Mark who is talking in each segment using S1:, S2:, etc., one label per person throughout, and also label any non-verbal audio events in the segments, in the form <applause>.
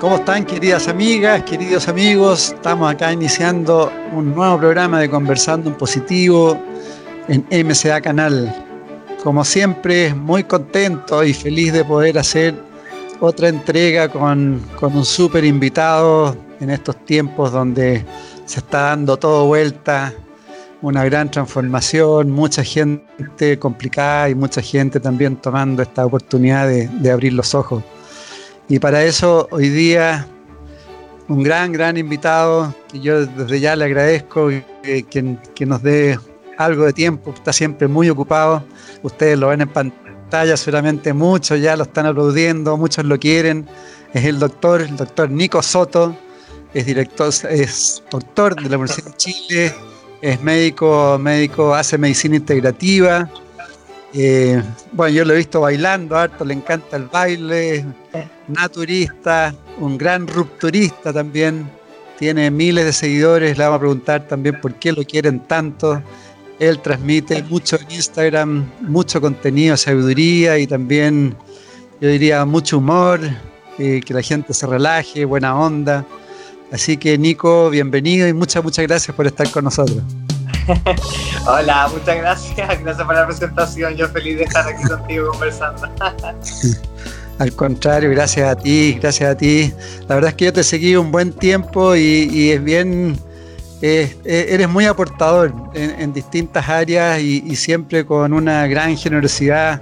S1: ¿Cómo están queridas amigas, queridos amigos? Estamos acá iniciando un nuevo programa de Conversando en Positivo en MCA Canal. Como siempre, muy contento y feliz de poder hacer otra entrega con, con un súper invitado en estos tiempos donde se está dando todo vuelta, una gran transformación, mucha gente complicada y mucha gente también tomando esta oportunidad de, de abrir los ojos. Y para eso hoy día un gran, gran invitado, y yo desde ya le agradezco que, que, nos dé algo de tiempo, está siempre muy ocupado, ustedes lo ven en pantalla, seguramente muchos ya lo están aplaudiendo, muchos lo quieren, es el doctor, el doctor Nico Soto, es director, es doctor de la Universidad de Chile, es médico, médico, hace medicina integrativa, eh, bueno, yo lo he visto bailando harto, le encanta el baile, naturista, un gran rupturista también, tiene miles de seguidores, le vamos a preguntar también por qué lo quieren tanto. Él transmite mucho en Instagram, mucho contenido, sabiduría y también, yo diría, mucho humor, eh, que la gente se relaje, buena onda. Así que Nico, bienvenido y muchas, muchas gracias por estar con nosotros. <laughs>
S2: Hola, muchas gracias. Gracias por la presentación. Yo feliz de estar aquí contigo conversando. <laughs>
S1: Al contrario, gracias a ti, gracias a ti. La verdad es que yo te seguí un buen tiempo y, es bien, eres muy aportador en, distintas áreas y, siempre con una gran generosidad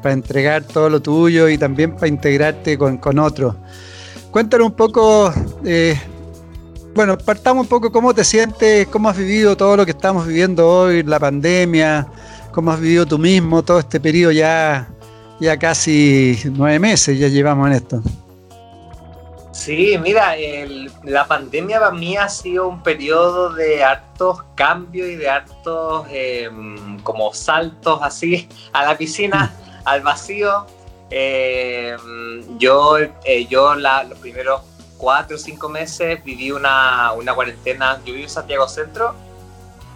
S1: para entregar todo lo tuyo y también para integrarte con, con otros. Cuéntanos un poco eh, bueno, partamos un poco cómo te sientes, cómo has vivido todo lo que estamos viviendo hoy, la pandemia, cómo has vivido tú mismo todo este periodo ya, ya casi nueve meses ya llevamos en esto.
S2: Sí, mira, la pandemia para mí ha sido un periodo de hartos cambios y de hartos em, como saltos así <laughs> a la piscina, mm. al vacío. Em, yo, eh, yo la, los primeros cuatro o cinco meses viví una, una cuarentena. Yo viví en Santiago Centro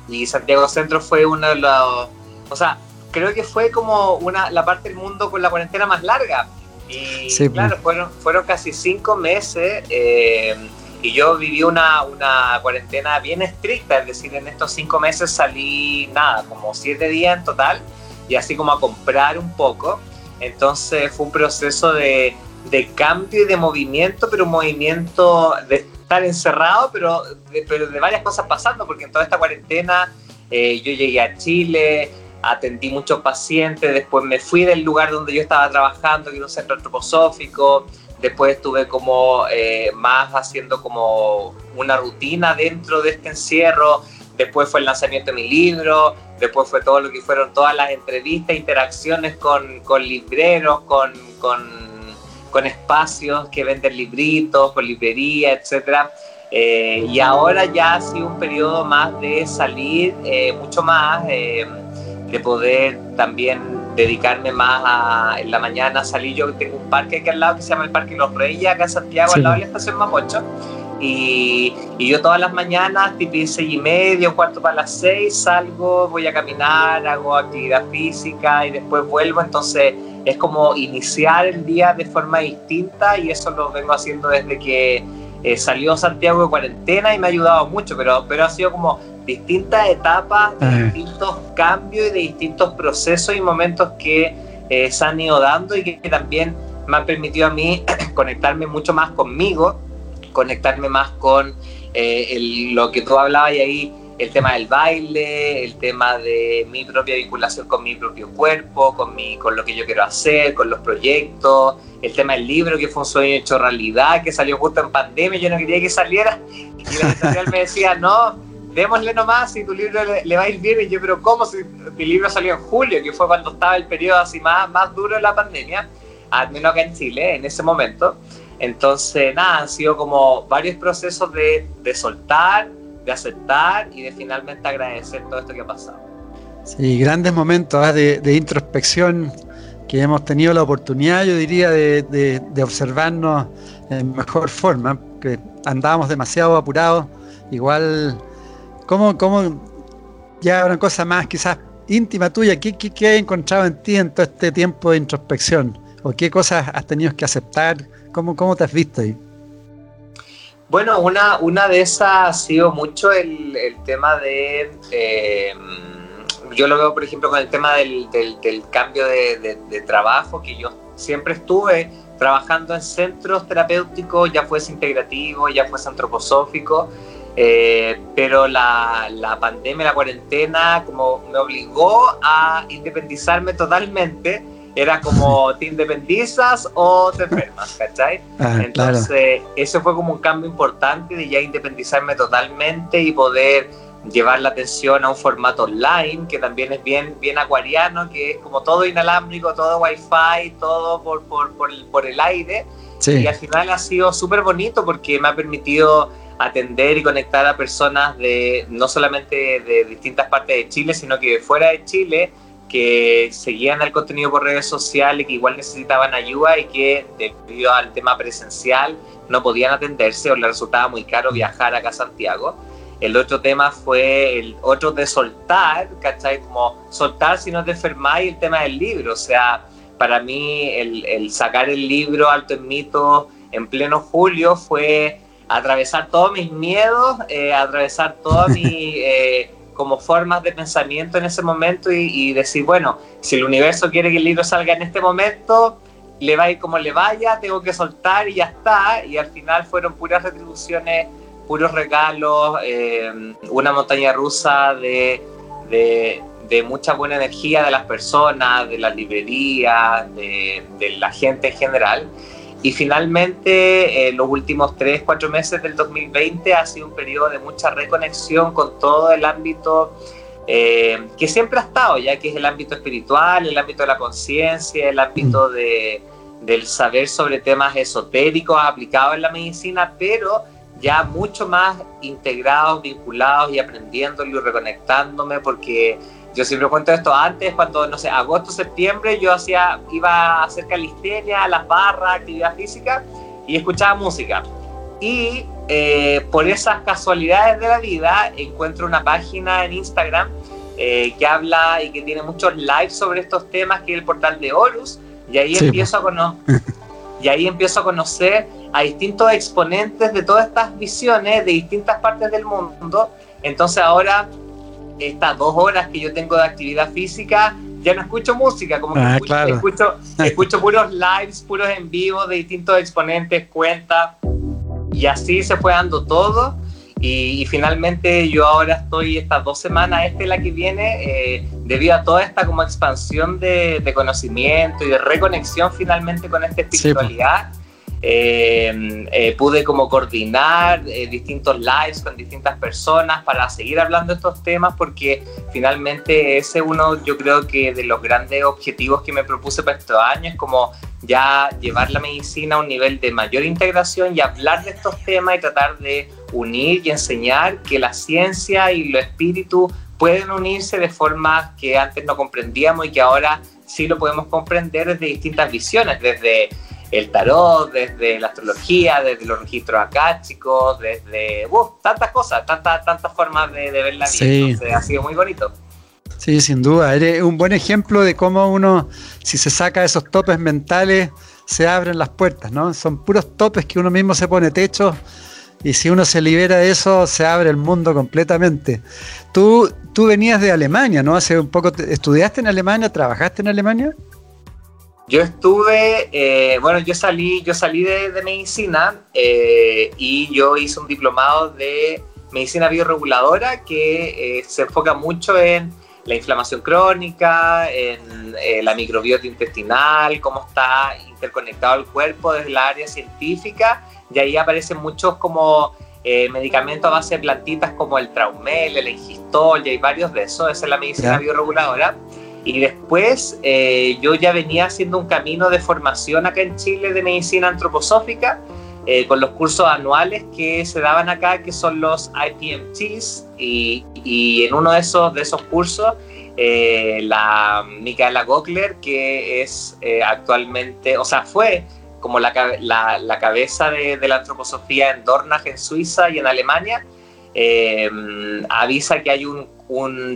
S2: y Santiago Centro fue uno de los. O sea, creo que fue como una, la parte del mundo con la cuarentena más larga. Y pues. claro, fueron, fueron casi cinco meses eh, y yo viví una, una cuarentena bien estricta, es decir, en estos cinco meses salí nada, como siete días en total y así como a comprar un poco. Entonces fue un proceso de, de cambio y de movimiento, pero un movimiento de estar encerrado, pero de, pero de varias cosas pasando, porque en toda esta cuarentena eh, yo llegué a Chile, atendí muchos pacientes, después me fui del lugar donde yo estaba trabajando, que era un centro antroposófico, después estuve como eh, más haciendo como una rutina dentro de este encierro, después fue el lanzamiento de mi libro, después fue todo lo que fueron todas las entrevistas, interacciones con, con libreros, con, con con espacios que venden libritos, con librería, etc. Eh, y ahora ya ha sido un periodo más de salir, eh, mucho más, eh, de poder también dedicarme más a, en la mañana salir. Yo tengo un parque aquí al lado que se llama el Parque Los Reyes, acá en Santiago, al lado de la estación Mapocho. Y, y, yo todas las mañanas, tipo seis y medio, cuarto para las seis, salgo, voy a caminar, hago actividad física y después vuelvo. Entonces, es como iniciar el día de forma distinta y eso lo vengo haciendo desde que eh, salió Santiago de cuarentena y me ha ayudado mucho, pero, pero ha sido como distintas etapas, de distintos cambios y de distintos procesos y momentos que eh, se han ido dando y que, también me han permitido a mí <clears throat> conectarme mucho más conmigo, conectarme más con eh, lo que tú hablabas y ahí el tema del baile, el tema de mi propia vinculación con mi propio cuerpo, con, mi, con lo que yo quiero hacer, con los proyectos, el tema del libro que fue un sueño hecho realidad, que salió justo en pandemia, yo no quería que saliera, y la editorial me decía, no, démosle nomás si tu libro le, va a ir bien, y yo, pero ¿cómo si mi libro salió en julio, que fue cuando estaba el periodo así más, más duro de la pandemia, al menos acá en Chile, en ese momento, Entonces, nada, han sido como varios procesos de, de soltar, de aceptar y de finalmente agradecer todo esto que ha pasado.
S1: Sí, grandes momentos ¿ah? de, introspección que hemos tenido la oportunidad, yo diría, de, de, observarnos en mejor forma, que andábamos demasiado apurados, igual, ¿cómo, cómo ya una cosa más quizás íntima tuya, ¿qué, qué, qué has encontrado en ti en todo este tiempo de introspección? ¿O qué cosas has tenido que aceptar? ¿Cómo, cómo te has visto ahí?
S2: Bueno, una, una de esas ha sido mucho el, el tema de... Eh, yo lo veo, por ejemplo, con el tema del, del, cambio de, de, trabajo, que yo siempre estuve trabajando en centros terapéuticos, ya fuese integrativo, ya fuese antroposófico, eh, pero la, la, pandemia, la cuarentena, como me obligó a independizarme totalmente. Era como, ¿te independizas o te enfermas? ¿Cachai? Ah, Entonces, eso fue como un cambio importante de ya independizarme totalmente y poder llevar la atención a un formato online, que también es bien, bien acuariano, que es como todo inalámbrico, todo wifi, todo por, por, por, el, por el aire. Y al final ha sido súper bonito porque me ha permitido atender y conectar a personas de no solamente de distintas partes de Chile, sino que de fuera de Chile, que seguían el contenido por redes sociales, que igual necesitaban ayuda y que debido al tema presencial no podían atenderse o les resultaba muy caro viajar acá a Santiago. El otro tema fue el otro de soltar, ¿cachai? Como soltar si no te enfermáis, el tema del libro. O sea, para mí el, el sacar el libro Alto en Mito en pleno julio fue atravesar todos mis miedos, eh, atravesar todas <laughs> mis eh, como formas de pensamiento en ese momento y, y, decir, bueno, si el universo quiere que el libro salga en este momento, le va a ir como le vaya, tengo que soltar y ya está. Y al final fueron puras retribuciones puros regalos, eh, una montaña rusa de, de, mucha buena energía de las personas, de las librerías, de, la gente en general. Y finalmente, eh, los últimos tres, cuatro meses del 2020 ha sido un periodo de mucha reconexión con todo el ámbito eh, que siempre ha estado, ya que es el ámbito espiritual, el ámbito de la conciencia, el ámbito de, del saber sobre temas esotéricos aplicados en la medicina, pero ya mucho más integrados, vinculados y aprendiéndolo y reconectándome, porque yo siempre cuento esto antes, cuando, no sé, agosto, septiembre, yo hacía, iba a hacer calistenia, las barras, actividad física, y escuchaba música. Y eh, por esas casualidades de la vida, encuentro una página en Instagram eh, que habla y que tiene muchos lives sobre estos temas, que es el portal de Horus, y ahí empiezo a conocer... <laughs> Y ahí empiezo a conocer a distintos exponentes de todas estas visiones de distintas partes del mundo. Entonces ahora, estas dos horas que yo tengo de actividad física, ya no escucho música, como que ah, escucho, <laughs> escucho, puros lives, puros en vivo de distintos exponentes, cuentas, y así se fue dando todo. Y, finalmente yo ahora estoy estas dos semanas, esta es la que viene, eh, debido a toda esta como expansión de, de, conocimiento y de reconexión finalmente con esta espiritualidad. Eh, eh, pude como coordinar eh, distintos lives con distintas personas para seguir hablando de estos temas porque finalmente ese uno yo creo que de los grandes objetivos que me propuse para estos años es como ya llevar la medicina a un nivel de mayor integración y hablar de estos temas y tratar de unir y enseñar que la ciencia y lo espíritu pueden unirse de formas que antes no comprendíamos y que ahora sí lo podemos comprender desde distintas visiones, desde el tarot, desde la astrología, desde los registros akáshicos, desde tantas cosas, tantas, tantas formas de, ver la vida. ha sido muy bonito.
S1: Sí, sin duda. Eres un buen ejemplo de cómo uno, si se saca esos topes mentales, se abren las puertas, ¿no? Son puros topes que uno mismo se pone techo y si uno se libera de eso, se abre el mundo completamente. Tú, tú venías de Alemania, ¿no? Hace un poco, ¿estudiaste en Alemania? ¿Trabajaste en Alemania?
S2: Yo estuve, eh, bueno, yo salí, yo salí de, medicina eh, y yo hice un diplomado de medicina bioreguladora que eh, se enfoca mucho en la inflamación crónica, en la microbiota intestinal, cómo está interconectado el cuerpo desde la área científica y ahí aparecen muchos como medicamentos a base de plantitas como el traumel, el engistol y hay varios de esos, esa es la medicina bioreguladora. Y después eh, yo ya venía haciendo un camino de formación acá en Chile de medicina antroposófica, eh, con los cursos anuales que se daban acá, que son los IPMTs, y, y en uno de esos, de esos cursos, eh, la Micaela Gokler, que es actualmente, o sea, fue como la, la, la cabeza de, de, la antroposofía en Dornach, en Suiza y en Alemania, avisa que hay un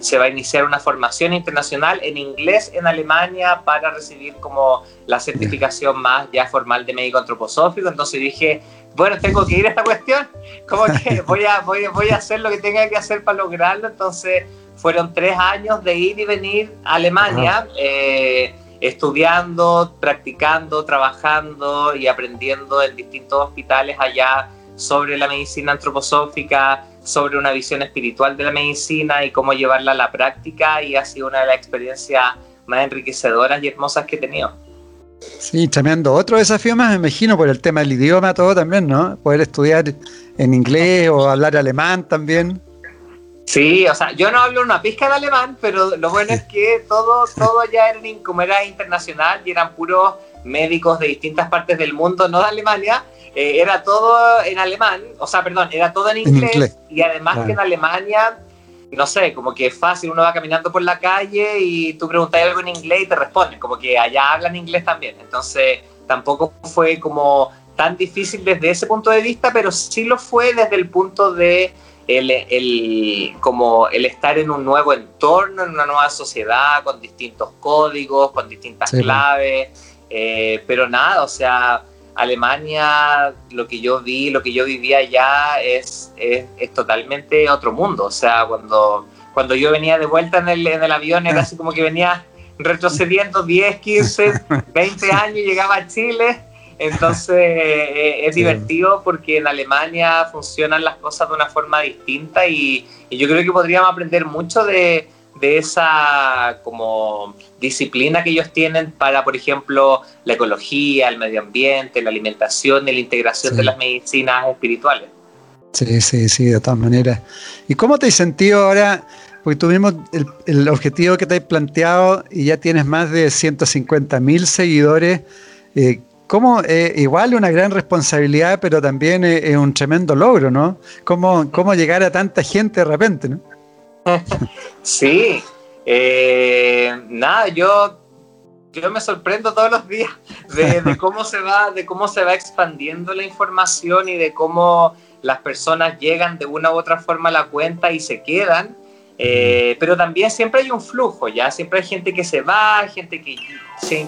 S2: se va a iniciar una formación internacional en inglés en Alemania para recibir como la certificación más ya formal de médico antroposófico. Entonces dije, bueno, tengo que ir a esta cuestión, como que <laughs> voy a, voy, voy a hacer lo que tenga que hacer para lograrlo. Entonces fueron tres años de ir y venir a Alemania. Eh, estudiando, practicando, trabajando y aprendiendo en distintos hospitales allá sobre la medicina antroposófica, sobre una visión espiritual de la medicina y cómo llevarla a la práctica y ha sido una de las experiencias más enriquecedoras y hermosas que he tenido.
S1: Sí, tremendo. Otro desafío más, me imagino, por el tema del idioma, todo también, ¿no? Poder estudiar en inglés o hablar alemán también.
S2: Sí, o sea, yo no hablo una pizca de alemán, pero lo bueno es que todo, todo ya era, como era internacional y eran puros médicos de distintas partes del mundo, no de Alemania, eh, era todo en alemán, o sea, perdón, era todo en inglés, y además que en Alemania, no sé, como que es fácil, uno va caminando por la calle y tú preguntas algo en inglés y te responden, como que allá hablan inglés también, entonces tampoco fue como tan difícil desde ese punto de vista, pero sí lo fue desde el punto de el, el, como el estar en un nuevo entorno, en una nueva sociedad, con distintos códigos, con distintas claves, eh, pero nada, o sea, Alemania, lo que yo vi, lo que yo vivía allá es, es, totalmente otro mundo. O sea, cuando, cuando yo venía de vuelta en el, en el avión era así como que venía retrocediendo 10, 15, 20 años y llegaba a Chile. Entonces eh, es divertido porque en Alemania funcionan las cosas de una forma distinta y yo creo que podríamos aprender mucho de, de esa como disciplina que ellos tienen para, por ejemplo, la ecología, el medio ambiente, la alimentación y la integración de las medicinas espirituales.
S1: Sí, sí, sí, de todas maneras. ¿Y cómo te has sentido ahora? Porque tuvimos el, el objetivo que te has planteado y ya tienes más de 150 mil seguidores. Eh, ¿Cómo, eh, igual una gran responsabilidad, pero también es un tremendo logro, ¿no? ¿Cómo, ¿Cómo llegar a tanta gente de repente, ¿no?
S2: Sí, eh, nada, yo, yo me sorprendo todos los días de, cómo se va, de cómo se va expandiendo la información y de cómo las personas llegan de una u otra forma a la cuenta y se quedan. Eh, pero también siempre hay un flujo, ya siempre hay gente que se va, gente que,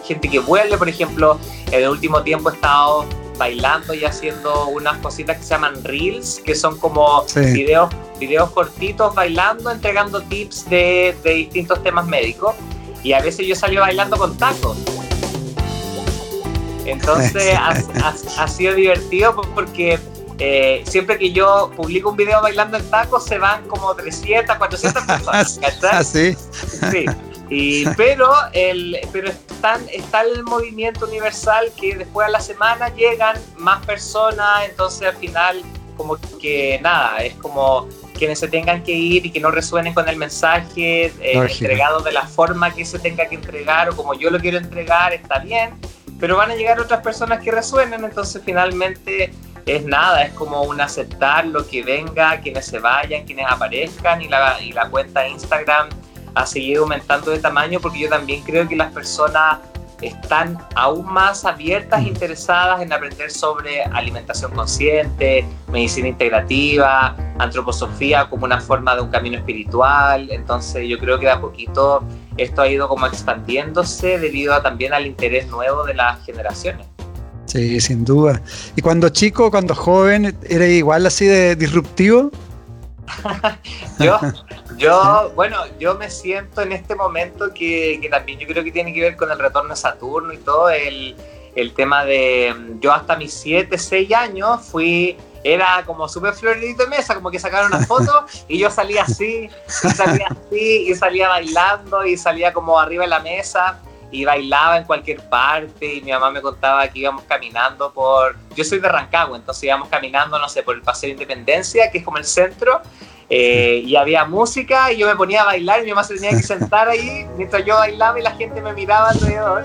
S2: gente que vuelve. Por ejemplo, en el último tiempo he estado bailando y haciendo unas cositas que se llaman reels, que son como videos, videos cortitos bailando, entregando tips de, de, distintos temas médicos. Y a veces yo salgo bailando con tacos. Entonces <laughs> ha, sido divertido porque eh, siempre que yo publico un video bailando en tacos se van como 300, 400 <laughs> personas.
S1: ¿Ah, sí? <laughs>
S2: Y, pero el, pero están, está el movimiento universal que después a la semana llegan más personas, entonces al final como que nada, es como quienes se tengan que ir y que no resuenen con el mensaje eh, entregado de la forma que se tenga que entregar o como yo lo quiero entregar, está bien, pero van a llegar otras personas que resuenen, entonces finalmente es nada, es como un aceptar lo que venga, quienes se vayan, quienes aparezcan y la, y la cuenta de Instagram ha seguido aumentando de tamaño porque yo también creo que las personas están aún más abiertas e interesadas en aprender sobre alimentación consciente, medicina integrativa, antroposofía como una forma de un camino espiritual. Entonces yo creo que de a poquito esto ha ido como expandiéndose debido a, también al interés nuevo de las generaciones.
S1: Sí, sin duda. ¿Y cuando chico, cuando joven, era igual así de disruptivo? <laughs>
S2: yo, yo, bueno, yo me siento en este momento que, también yo creo que tiene que ver con el retorno a Saturno y todo, el, tema de, yo hasta mis 7, 6 años fui, era como súper floridito de mesa, como que sacaron una foto <laughs> y yo salía así, y salía así, y salía bailando, y salía como arriba de la mesa y bailaba en cualquier parte y mi mamá me contaba que íbamos caminando por... Yo soy de Rancagua, entonces íbamos caminando, no sé, por el Paseo de Independencia, que es como el centro, Eh, y había música y yo me ponía a bailar y mi mamá se tenía que sentar ahí mientras yo bailaba y la gente me miraba alrededor.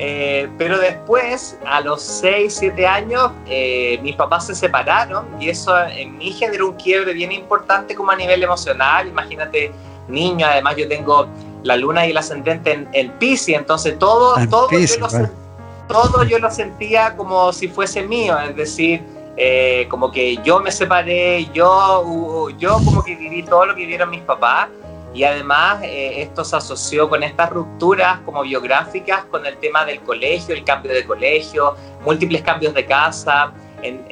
S2: Eh, pero después, a los 6, 7 años, eh, mis papás se separaron y eso en mí generó un quiebre bien importante como a nivel emocional. Imagínate, niño, además yo tengo la luna y el ascendente en, en Pisces, entonces todo, todo, yo lo, todo yo lo sentía como si fuese mío, es decir, eh, como que yo me separé, yo, yo como que viví todo lo que vivieron mis papás y además eh, esto se asoció con estas rupturas como biográficas, con el tema del colegio, el cambio de colegio, múltiples cambios de casa.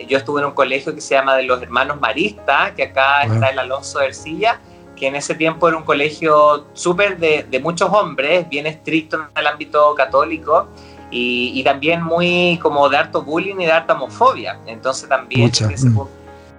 S2: yo estuve en un colegio que se llama de los hermanos Marista, que acá está el Alonso de Ercilla, que en ese tiempo era un colegio súper de, de, muchos hombres, bien estricto en el ámbito católico y, y, también muy como de harto bullying y de harta homofobia. Entonces también desde ese, mm.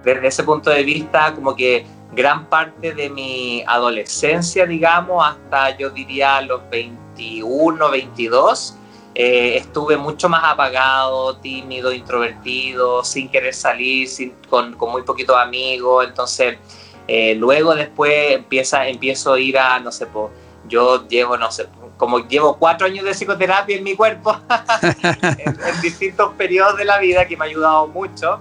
S2: desde ese punto de vista como que gran parte de mi adolescencia, digamos, hasta yo diría los 21, 22, eh, estuve mucho más apagado, tímido, introvertido, sin querer salir, sin, con, con, muy poquitos amigos. Entonces, eh, luego después empieza, empiezo a ir a, no sé, po, yo llevo, no sé, como llevo cuatro años de psicoterapia en mi cuerpo, <laughs> en, distintos periodos de la vida que me ha ayudado mucho.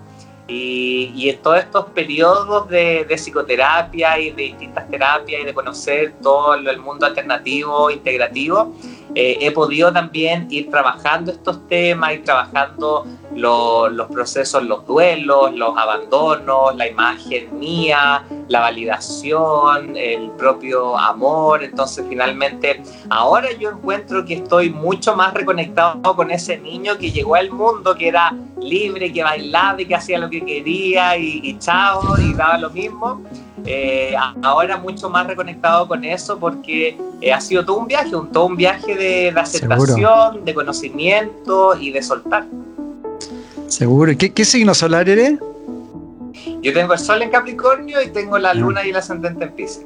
S2: Y, en todos estos periodos de, psicoterapia y de distintas terapias y de conocer todo el mundo alternativo, integrativo, eh, he podido también ir trabajando estos temas, ir trabajando los procesos, los duelos, los abandonos, la imagen mía, la validación, el propio amor. Entonces finalmente ahora yo encuentro que estoy mucho más reconectado con ese niño que llegó al mundo, que era libre, que bailaba y que hacía lo que quería y, y chao y daba lo mismo. Eh, ahora mucho más reconectado con eso porque eh, ha sido todo un viaje, un, todo un viaje de, aceptación, de conocimiento y de soltar.
S1: Seguro. ¿Qué, qué signo solar eres?
S2: Yo tengo el sol en Capricornio y tengo la luna y el ascendente en Pisces.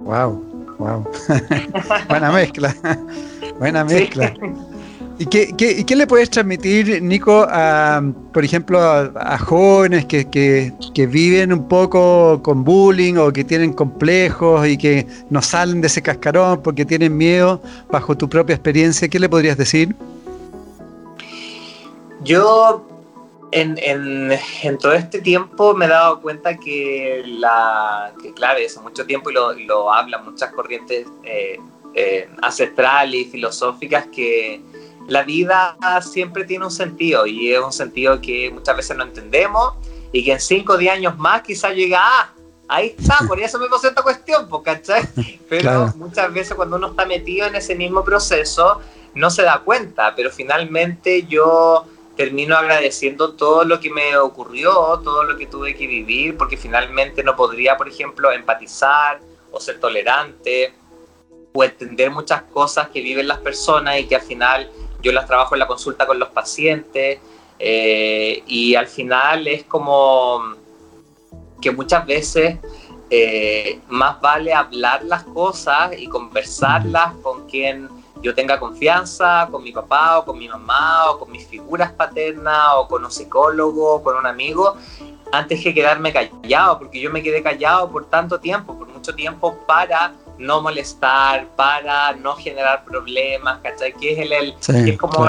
S1: Wow, wow. <laughs> Buena mezcla. <laughs> Buena mezcla. <laughs> ¿Y qué, qué, qué, le puedes transmitir, Nico, a, por ejemplo, a, jóvenes que, que, viven un poco con bullying o que tienen complejos y que no salen de ese cascarón porque tienen miedo bajo tu propia experiencia? ¿Qué le podrías decir?
S2: Yo en, en, en, todo este tiempo me he dado cuenta que la que claro, hace mucho tiempo y lo, lo hablan muchas corrientes eh, eh, ancestrales y filosóficas que la vida siempre tiene un sentido y es un sentido que muchas veces no entendemos y que en 5 o 10 años más quizás llega, ah, ahí está, <laughs> por eso me puse esta cuestión, ¿cachai? <laughs> Pero muchas veces cuando uno está metido en ese mismo proceso no se da cuenta, pero finalmente yo termino agradeciendo todo lo que me ocurrió, todo lo que tuve que vivir, porque finalmente no podría, por ejemplo, empatizar o ser tolerante o entender muchas cosas que viven las personas y que al final yo las trabajo en la consulta con los pacientes eh, y al final es como que muchas veces eh, más vale hablar las cosas y conversarlas con quien yo tenga confianza, con mi papá o con mi mamá o con mis figuras paternas o con un psicólogo o con un amigo, antes que quedarme callado, porque yo me quedé callado por tanto tiempo, por mucho tiempo para no molestar, para no generar problemas, ¿cachai? Que es, el, es como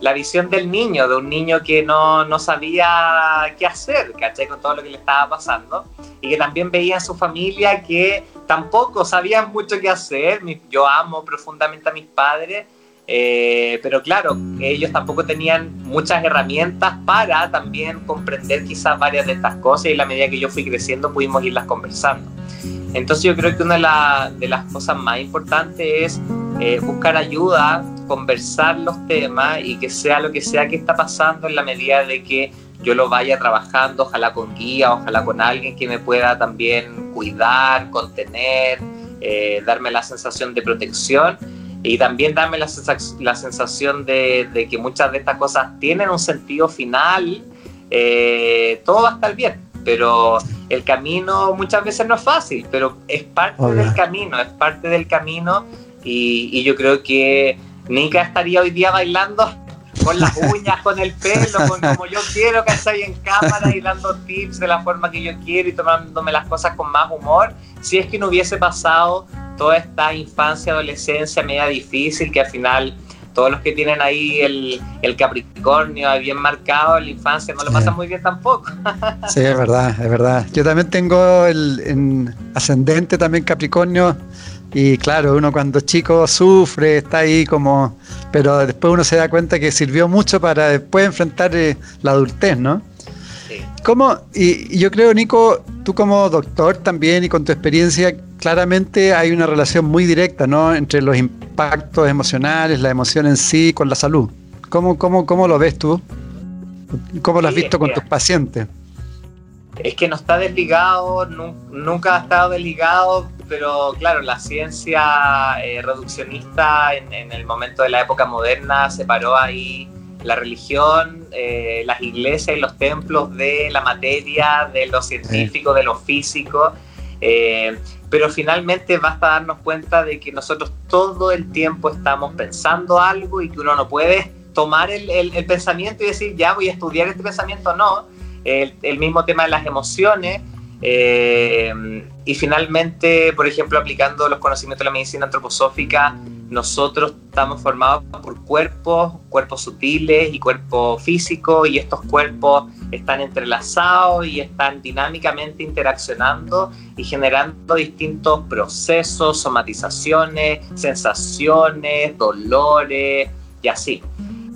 S2: la visión del niño, de un niño que no, no, sabía qué hacer, ¿cachai? Con todo lo que le estaba pasando. Y que también veía en su familia que tampoco sabían mucho qué hacer. Yo amo profundamente a mis padres, eh, pero claro, ellos tampoco tenían muchas herramientas para también comprender quizás varias de estas cosas y a la medida que yo fui creciendo pudimos irlas conversando. Entonces yo creo que una de, las cosas más importantes es eh, buscar ayuda, conversar los temas y que sea lo que sea que está pasando en la medida de que yo lo vaya trabajando, ojalá con guía, ojalá con alguien que me pueda también cuidar, contener, eh, darme la sensación de protección y también darme la, sensación de, que muchas de estas cosas tienen un sentido final, eh, todo va a estar bien pero el camino muchas veces no es fácil, pero es parte del camino, es parte del camino y, yo creo que Nika estaría hoy día bailando con las <laughs> uñas, con el pelo, con como yo quiero, que ¿cachai? En cámara y dando tips de la forma que yo quiero y tomándome las cosas con más humor. Si es que no hubiese pasado toda esta infancia, adolescencia media difícil, que al final todos los que tienen ahí el, el Capricornio bien marcado en la infancia no lo pasan muy bien tampoco.
S1: sí, es verdad, es verdad. Yo también tengo el en ascendente también Capricornio y claro, uno cuando chico sufre, está ahí como, pero después uno se da cuenta que sirvió mucho para después enfrentar eh, la adultez, ¿no? ¿Cómo? Y, yo creo, Nico, tú como doctor también y con tu experiencia, claramente hay una relación muy directa, ¿no? Entre los impactos emocionales, la emoción en sí, con la salud. ¿Cómo, cómo, cómo lo ves tú? ¿Cómo lo has visto con tus pacientes?
S2: Es que no está desligado, nunca ha estado desligado, pero claro, la ciencia eh, reduccionista en, el momento de la época moderna separó ahí la religión, eh, las iglesias y los templos de la materia, de lo científico, de lo físico. Eh, pero finalmente basta darnos cuenta de que nosotros todo el tiempo estamos pensando algo y que uno no puede tomar el, el, pensamiento y decir, ya voy a estudiar este pensamiento, no. El, el mismo tema de las emociones eh, y finalmente, por ejemplo, aplicando los conocimientos de la medicina antroposófica, nosotros estamos formados por cuerpos, cuerpos sutiles y cuerpos físicos, y estos cuerpos están entrelazados y están dinámicamente interaccionando y generando distintos procesos, somatizaciones, sensaciones, dolores y así.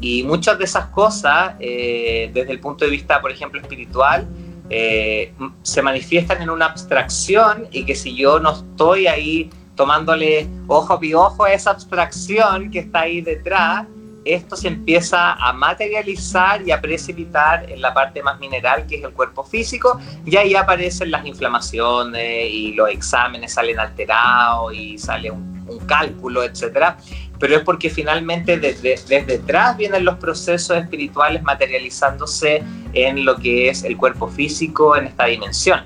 S2: Y muchas de esas cosas, eh, desde el punto de vista, por ejemplo, espiritual, eh, se manifiestan en una abstracción y que si yo no estoy ahí tomándole ojo a ojo a esa abstracción que está ahí detrás, esto se empieza a materializar y a precipitar en la parte más mineral que es el cuerpo físico y ahí aparecen las inflamaciones y los exámenes salen alterados y sale un, un cálculo, etcétera pero es porque finalmente desde, desde detrás vienen los procesos espirituales materializándose en lo que es el cuerpo físico en esta dimensión.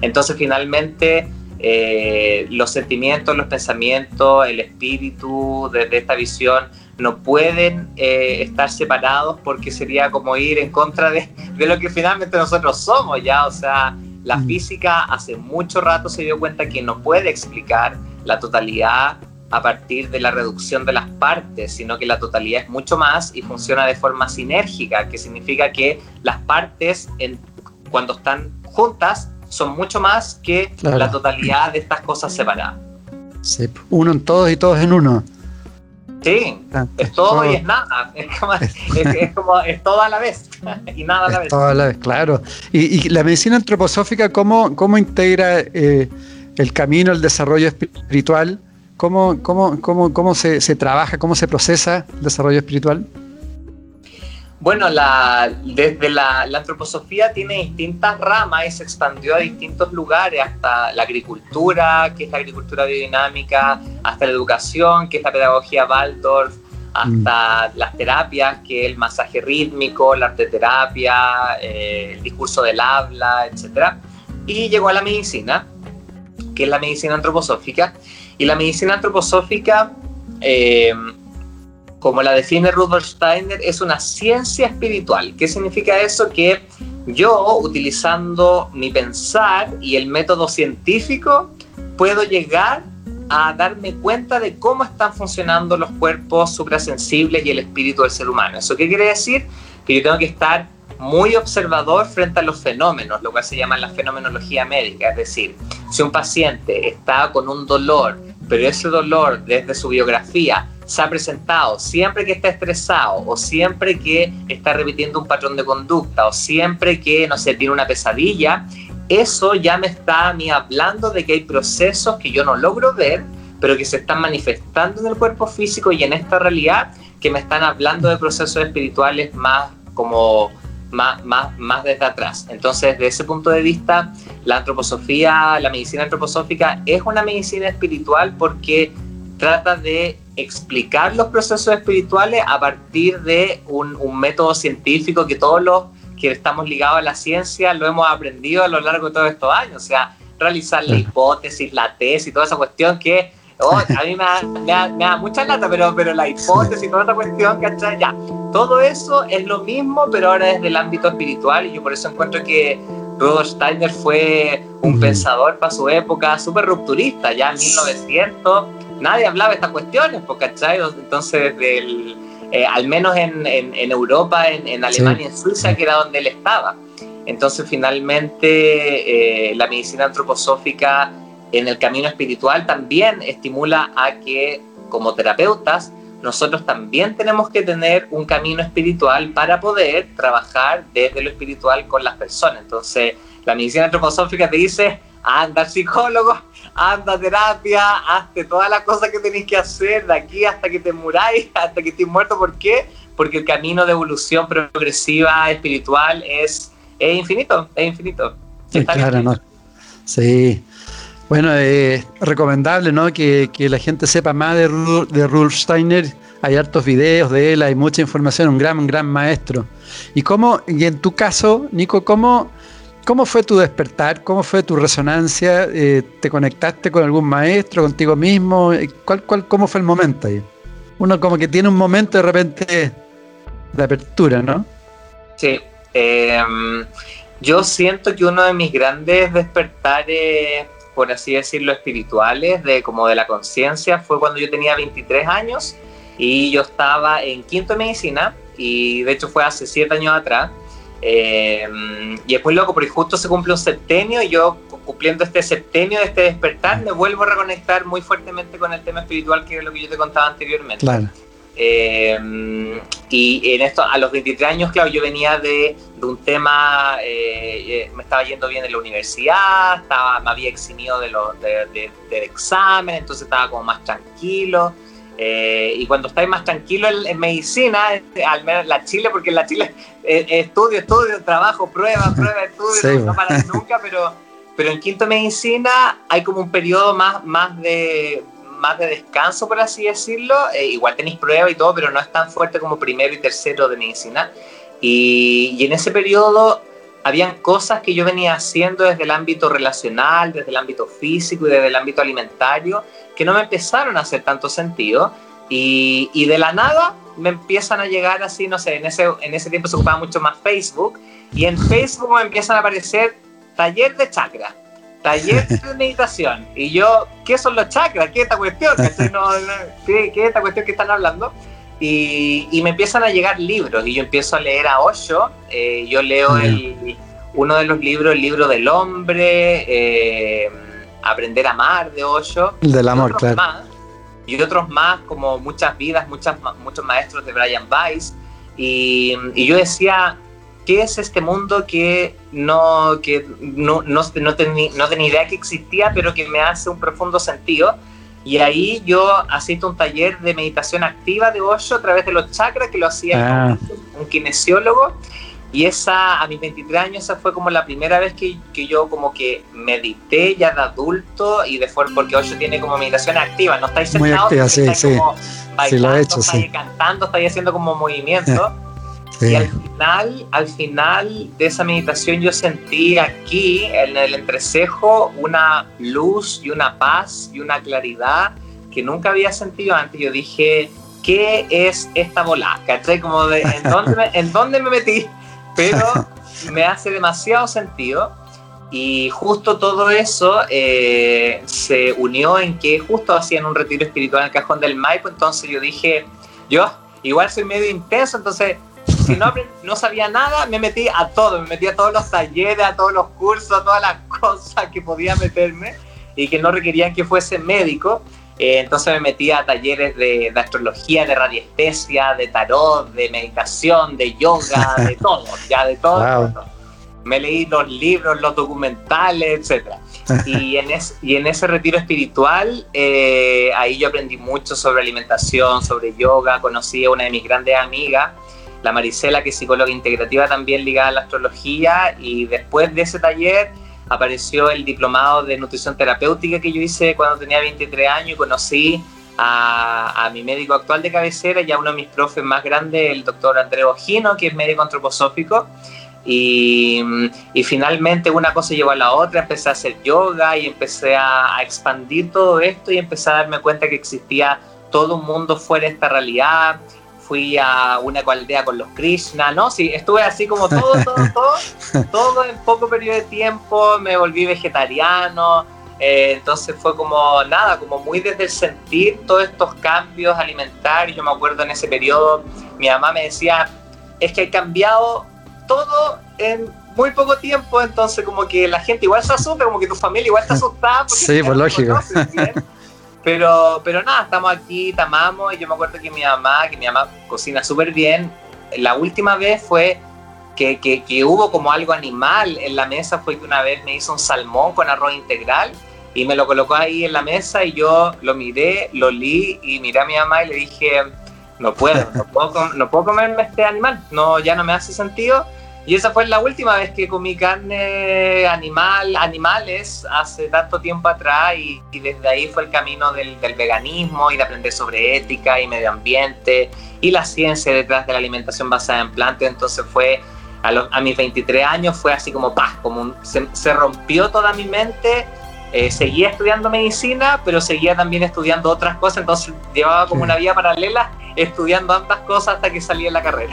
S2: Entonces finalmente eh, los sentimientos, los pensamientos, el espíritu desde esta visión no pueden eh, estar separados porque sería como ir en contra de, de, lo que finalmente nosotros somos ya, o sea, la mm. física hace mucho rato se dio cuenta que no puede explicar la totalidad a partir de la reducción de las partes, sino que la totalidad es mucho más y funciona de forma sinérgica, que significa que las partes en, cuando están juntas son mucho más que la totalidad de estas cosas separadas.
S1: Sí, uno en todos y todos en uno.
S2: Sí, ah, es todo, y es nada. <laughs> Es como, es, todo a la vez <laughs> y nada a la vez.
S1: Todo a la vez, claro. Y, la medicina antroposófica, ¿cómo, cómo integra eh, el camino, el desarrollo espiritual ¿Cómo, cómo, cómo, cómo se, se, trabaja, cómo se procesa el desarrollo espiritual?
S2: Bueno, la, desde la, la, antroposofía tiene distintas ramas y se expandió a distintos lugares, hasta la agricultura, que es la agricultura biodinámica, hasta la educación, que es la pedagogía Waldorf, hasta mm. las terapias, que es el masaje rítmico, la arteterapia, eh, el discurso del habla, etc. Y llegó a la medicina, que es la medicina antroposófica, y la medicina antroposófica, eh, como la define Rudolf Steiner, es una ciencia espiritual. ¿Qué significa eso? Que yo, utilizando mi pensar y el método científico, puedo llegar a darme cuenta de cómo están funcionando los cuerpos suprasensibles y el espíritu del ser humano. ¿Eso qué quiere decir? Que yo tengo que estar muy observador frente a los fenómenos, lo cual se llama la fenomenología médica, es decir, si un paciente está con un dolor, pero ese dolor desde su biografía se ha presentado siempre que está estresado o siempre que está repitiendo un patrón de conducta o siempre que, no sé, tiene una pesadilla, eso ya me está a mí hablando de que hay procesos que yo no logro ver, pero que se están manifestando en el cuerpo físico y en esta realidad que me están hablando de procesos espirituales más como más, más, más desde atrás. Entonces, desde ese punto de vista, la antroposofía, la medicina antroposófica es una medicina espiritual porque trata de explicar los procesos espirituales a partir de un, un, método científico que todos los que estamos ligados a la ciencia lo hemos aprendido a lo largo de todos estos años. O sea, realizar la hipótesis, la tesis, toda esa cuestión que Oh, a mí me da, mucha lata, pero, pero la hipótesis y toda esta cuestión, ¿cachai? Ya, todo eso es lo mismo, pero ahora desde el ámbito espiritual, y yo por eso encuentro que Rudolf Steiner fue un pensador para su época súper rupturista, ya en 1900 nadie hablaba de estas cuestiones, ¿cachai? Entonces, del, eh, al menos en, en, Europa, en, Alemania, en Suiza, que era donde él estaba. Entonces, finalmente, eh, la medicina antroposófica en el camino espiritual también estimula a que como terapeutas nosotros también tenemos que tener un camino espiritual para poder trabajar desde lo espiritual con las personas. Entonces, la medicina antroposófica te dice, anda al psicólogo, anda a terapia, hazte todas las cosas que tenéis que hacer de aquí hasta que te muráis, <laughs> hasta que estés muerto. ¿Por qué? Porque el camino de evolución progresiva espiritual es, es infinito, es infinito.
S1: claro, ¿no? Sí. Bueno, es recomendable ¿no? que, la gente sepa más de, de Rudolf Steiner. Hay hartos videos de él, hay mucha información, un gran, gran maestro. ¿Y cómo, y en tu caso, Nico, cómo, cómo fue tu despertar? ¿Cómo fue tu resonancia? Eh, ¿Te conectaste con algún maestro, contigo mismo? ¿Cuál, cuál, ¿Cómo fue el momento ahí? Uno como que tiene un momento de repente de apertura, ¿no?
S2: Sí. Em, yo siento que uno de mis grandes despertares por así decirlo, espirituales, de como de la conciencia, fue cuando yo tenía 23 años y yo estaba en quinto de medicina y de hecho fue hace 7 años atrás. Eh, y es muy loco porque justo se cumple un septenio y yo cumpliendo este septenio este despertar me vuelvo a reconectar muy fuertemente con el tema espiritual que es lo que yo te contaba anteriormente. Claro. Eh, y en esto, a los 23 años, claro, yo venía de, de un tema, eh, eh, me estaba yendo bien en la universidad, estaba, me había eximido de lo, de, del examen, entonces estaba como más tranquilo. y cuando estáis más tranquilo en, medicina, al menos la Chile, porque en la Chile estudio, estudio, trabajo, prueba, <laughs> prueba, estudio, no, para nunca, pero, pero en quinto medicina hay como un periodo más, más de más de descanso, por así decirlo. Eh, igual tenéis prueba y todo, pero no es tan fuerte como primero y tercero de medicina. Y, y, en ese periodo habían cosas que yo venía haciendo desde el ámbito relacional, desde el ámbito físico y desde el ámbito alimentario, que no me empezaron a hacer tanto sentido. Y, y de la nada me empiezan a llegar así, no sé, en ese, en ese tiempo se ocupaba mucho más Facebook, y en Facebook me empiezan a aparecer taller de chakra taller de meditación. Y yo, ¿qué son los chakras? ¿Qué es esta cuestión? ¿Qué, es esta cuestión que están hablando? Y, y, me empiezan a llegar libros y yo empiezo a leer a Osho. Eh, yo leo el, uno de los libros, el libro del hombre, eh, Aprender a amar de Osho.
S1: Del amor, claro.
S2: y otros más, como Muchas vidas, muchas, muchos maestros de Brian Weiss. Y, y yo decía, ¿qué es este mundo que no, que no, no, no, tenía, no idea que existía, pero que me hace un profundo sentido? Y ahí yo asisto a un taller de meditación activa de Osho a través de los chakras, que lo hacía ah. un kinesiólogo. Y esa, a mis 23 años, esa fue como la primera vez que, que, yo como que medité ya de adulto y de forma, porque Osho tiene como meditación activa, no estáis sentados, estáis como bailando, estáis cantando, estáis haciendo como movimiento. Y al final, al final de esa meditación yo sentí aquí, en el entrecejo, una luz y una paz y una claridad que nunca había sentido antes. Yo dije, ¿qué es esta bola? ¿Cachai? Como de, ¿en <laughs> dónde me, ¿en dónde me metí? Pero <laughs> me hace demasiado sentido. Y justo todo eso eh, se unió en que justo hacían un retiro espiritual en el cajón del Maipo. Entonces yo dije, yo igual soy medio intenso, entonces si no, no sabía nada, me metí a todo, me metí a todos los talleres, a todos los cursos, a todas las <laughs> cosas que podía meterme y que no requerían que fuese médico. Eh, entonces me metí a talleres de, astrología, de radiestesia, de tarot, de meditación, de yoga, de <laughs> todo, ya de todo. Me leí los libros, los documentales, etc. <laughs> Y en, y en ese retiro espiritual, eh, ahí yo aprendí mucho sobre alimentación, sobre yoga, conocí a una de mis grandes amigas la Marisela, que es psicóloga integrativa también ligada a la astrología, y después de ese taller apareció el diplomado de nutrición terapéutica que yo hice cuando tenía 23 años y conocí a, mi médico actual de cabecera y a uno de mis profes más grandes, el doctor Andrés Ojino, que es médico antroposófico, Y, finalmente una cosa llevó a la otra, empecé a hacer yoga y empecé a, expandir todo esto y empecé a darme cuenta que existía todo un mundo fuera de esta realidad. Fui a una aldea con los Krishna, ¿no? Sí, estuve así como todo, todo, todo, <laughs> todo en poco periodo de tiempo, me volví vegetariano, eh, entonces fue como nada, como muy desde el sentir todos estos cambios alimentarios. Yo me acuerdo en ese periodo, mi mamá me decía, es que he cambiado todo en muy poco tiempo, entonces como que la gente igual se asusta, como que tu familia igual está asustada.
S1: sí, pues lógico.
S2: Pero, pero nada, estamos aquí, te amamos, y yo me acuerdo que mi mamá, que mi mamá cocina súper bien, la última vez fue que, que, que, hubo como algo animal en la mesa, fue que una vez me hizo un salmón con arroz integral, y me lo colocó ahí en la mesa, y yo lo miré, lo li, y miré a mi mamá y le dije no puedo, no puedo, no puedo comerme este animal, no, ya no me hace sentido. Y esa fue la última vez que comí carne animal, animales hace tanto tiempo atrás y, desde ahí fue el camino del, veganismo y de aprender sobre ética y medio ambiente y la ciencia detrás de la alimentación basada en plantas. Entonces fue a, a mis 23 años fue así como paz, como se, se rompió toda mi mente eh, seguía estudiando medicina, pero seguía también estudiando otras cosas, entonces llevaba como una vida paralela estudiando ambas cosas hasta que salí en la carrera.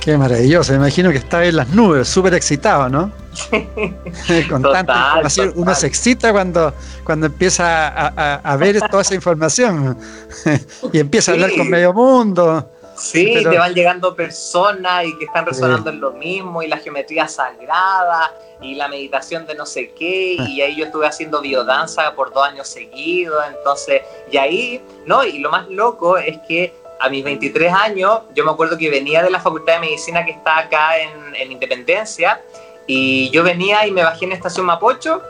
S1: Qué maravilloso, me imagino que estaba en las nubes, súper excitado, ¿no? <laughs> Con tanta información, uno se excita cuando, cuando empieza a, ver toda esa información <laughs> y empieza a hablar con medio mundo.
S2: Sí, te van llegando personas y que están resonando en lo mismo, y la geometría sagrada, y la meditación de no sé qué, y ahí yo estuve haciendo biodanza por dos años seguidos, entonces, y ahí, ¿no? Y lo más loco es que a mis 23 años, yo me acuerdo que venía de la Facultad de Medicina que está acá en, en Independencia, y yo venía y me bajé en Estación Mapocho,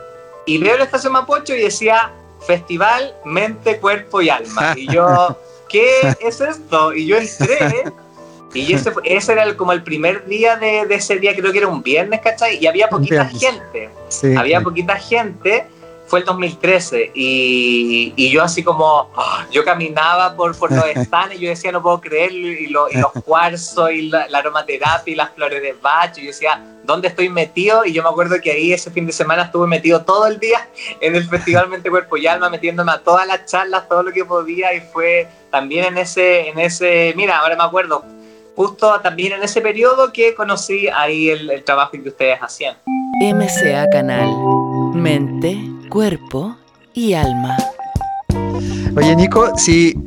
S2: y veo la Estación Mapocho y decía, Festival Mente, Cuerpo y Alma, y yo... <laughs> ¿qué es esto? Y yo entré y ese, ese era como el primer día de, ese día, creo que era un viernes, ¿cachai? Y había poquita gente. había poquita gente. Fue el 2013 y, y yo así como, ¡ah! yo caminaba por, por los <laughs> stands y yo decía, no puedo creerlo, y, los cuarzos y la, aromaterapia y las flores de Bach, y yo decía, ¿dónde estoy metido? Y yo me acuerdo que ahí ese fin de semana estuve metido todo el día <laughs> en el Festival Mente, Cuerpo y Alma, metiéndome a todas las charlas, todo lo que podía y fue también en ese, en ese, mira, ahora me acuerdo, justo también en ese periodo que conocí ahí el, trabajo que ustedes hacían.
S3: MCA Canal, mente, cuerpo y alma.
S1: Oye Nico, si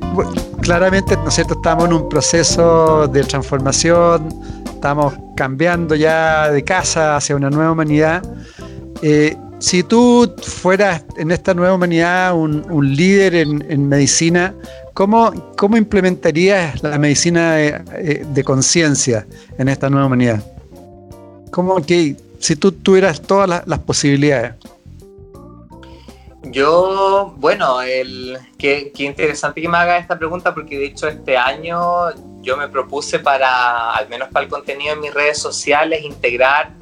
S1: claramente, ¿no es cierto?, estamos en un proceso de transformación, estamos cambiando ya de casa hacia una nueva humanidad. Eh, si tú fueras en esta nueva humanidad un, líder en, medicina, ¿cómo, ¿cómo, implementarías la medicina de, conciencia en esta nueva humanidad? ¿Cómo que si tú tuvieras todas las, posibilidades?
S2: Yo, bueno, el, qué, interesante que me haga esta pregunta porque de hecho este año yo me propuse para, al menos para el contenido en mis redes sociales, integrar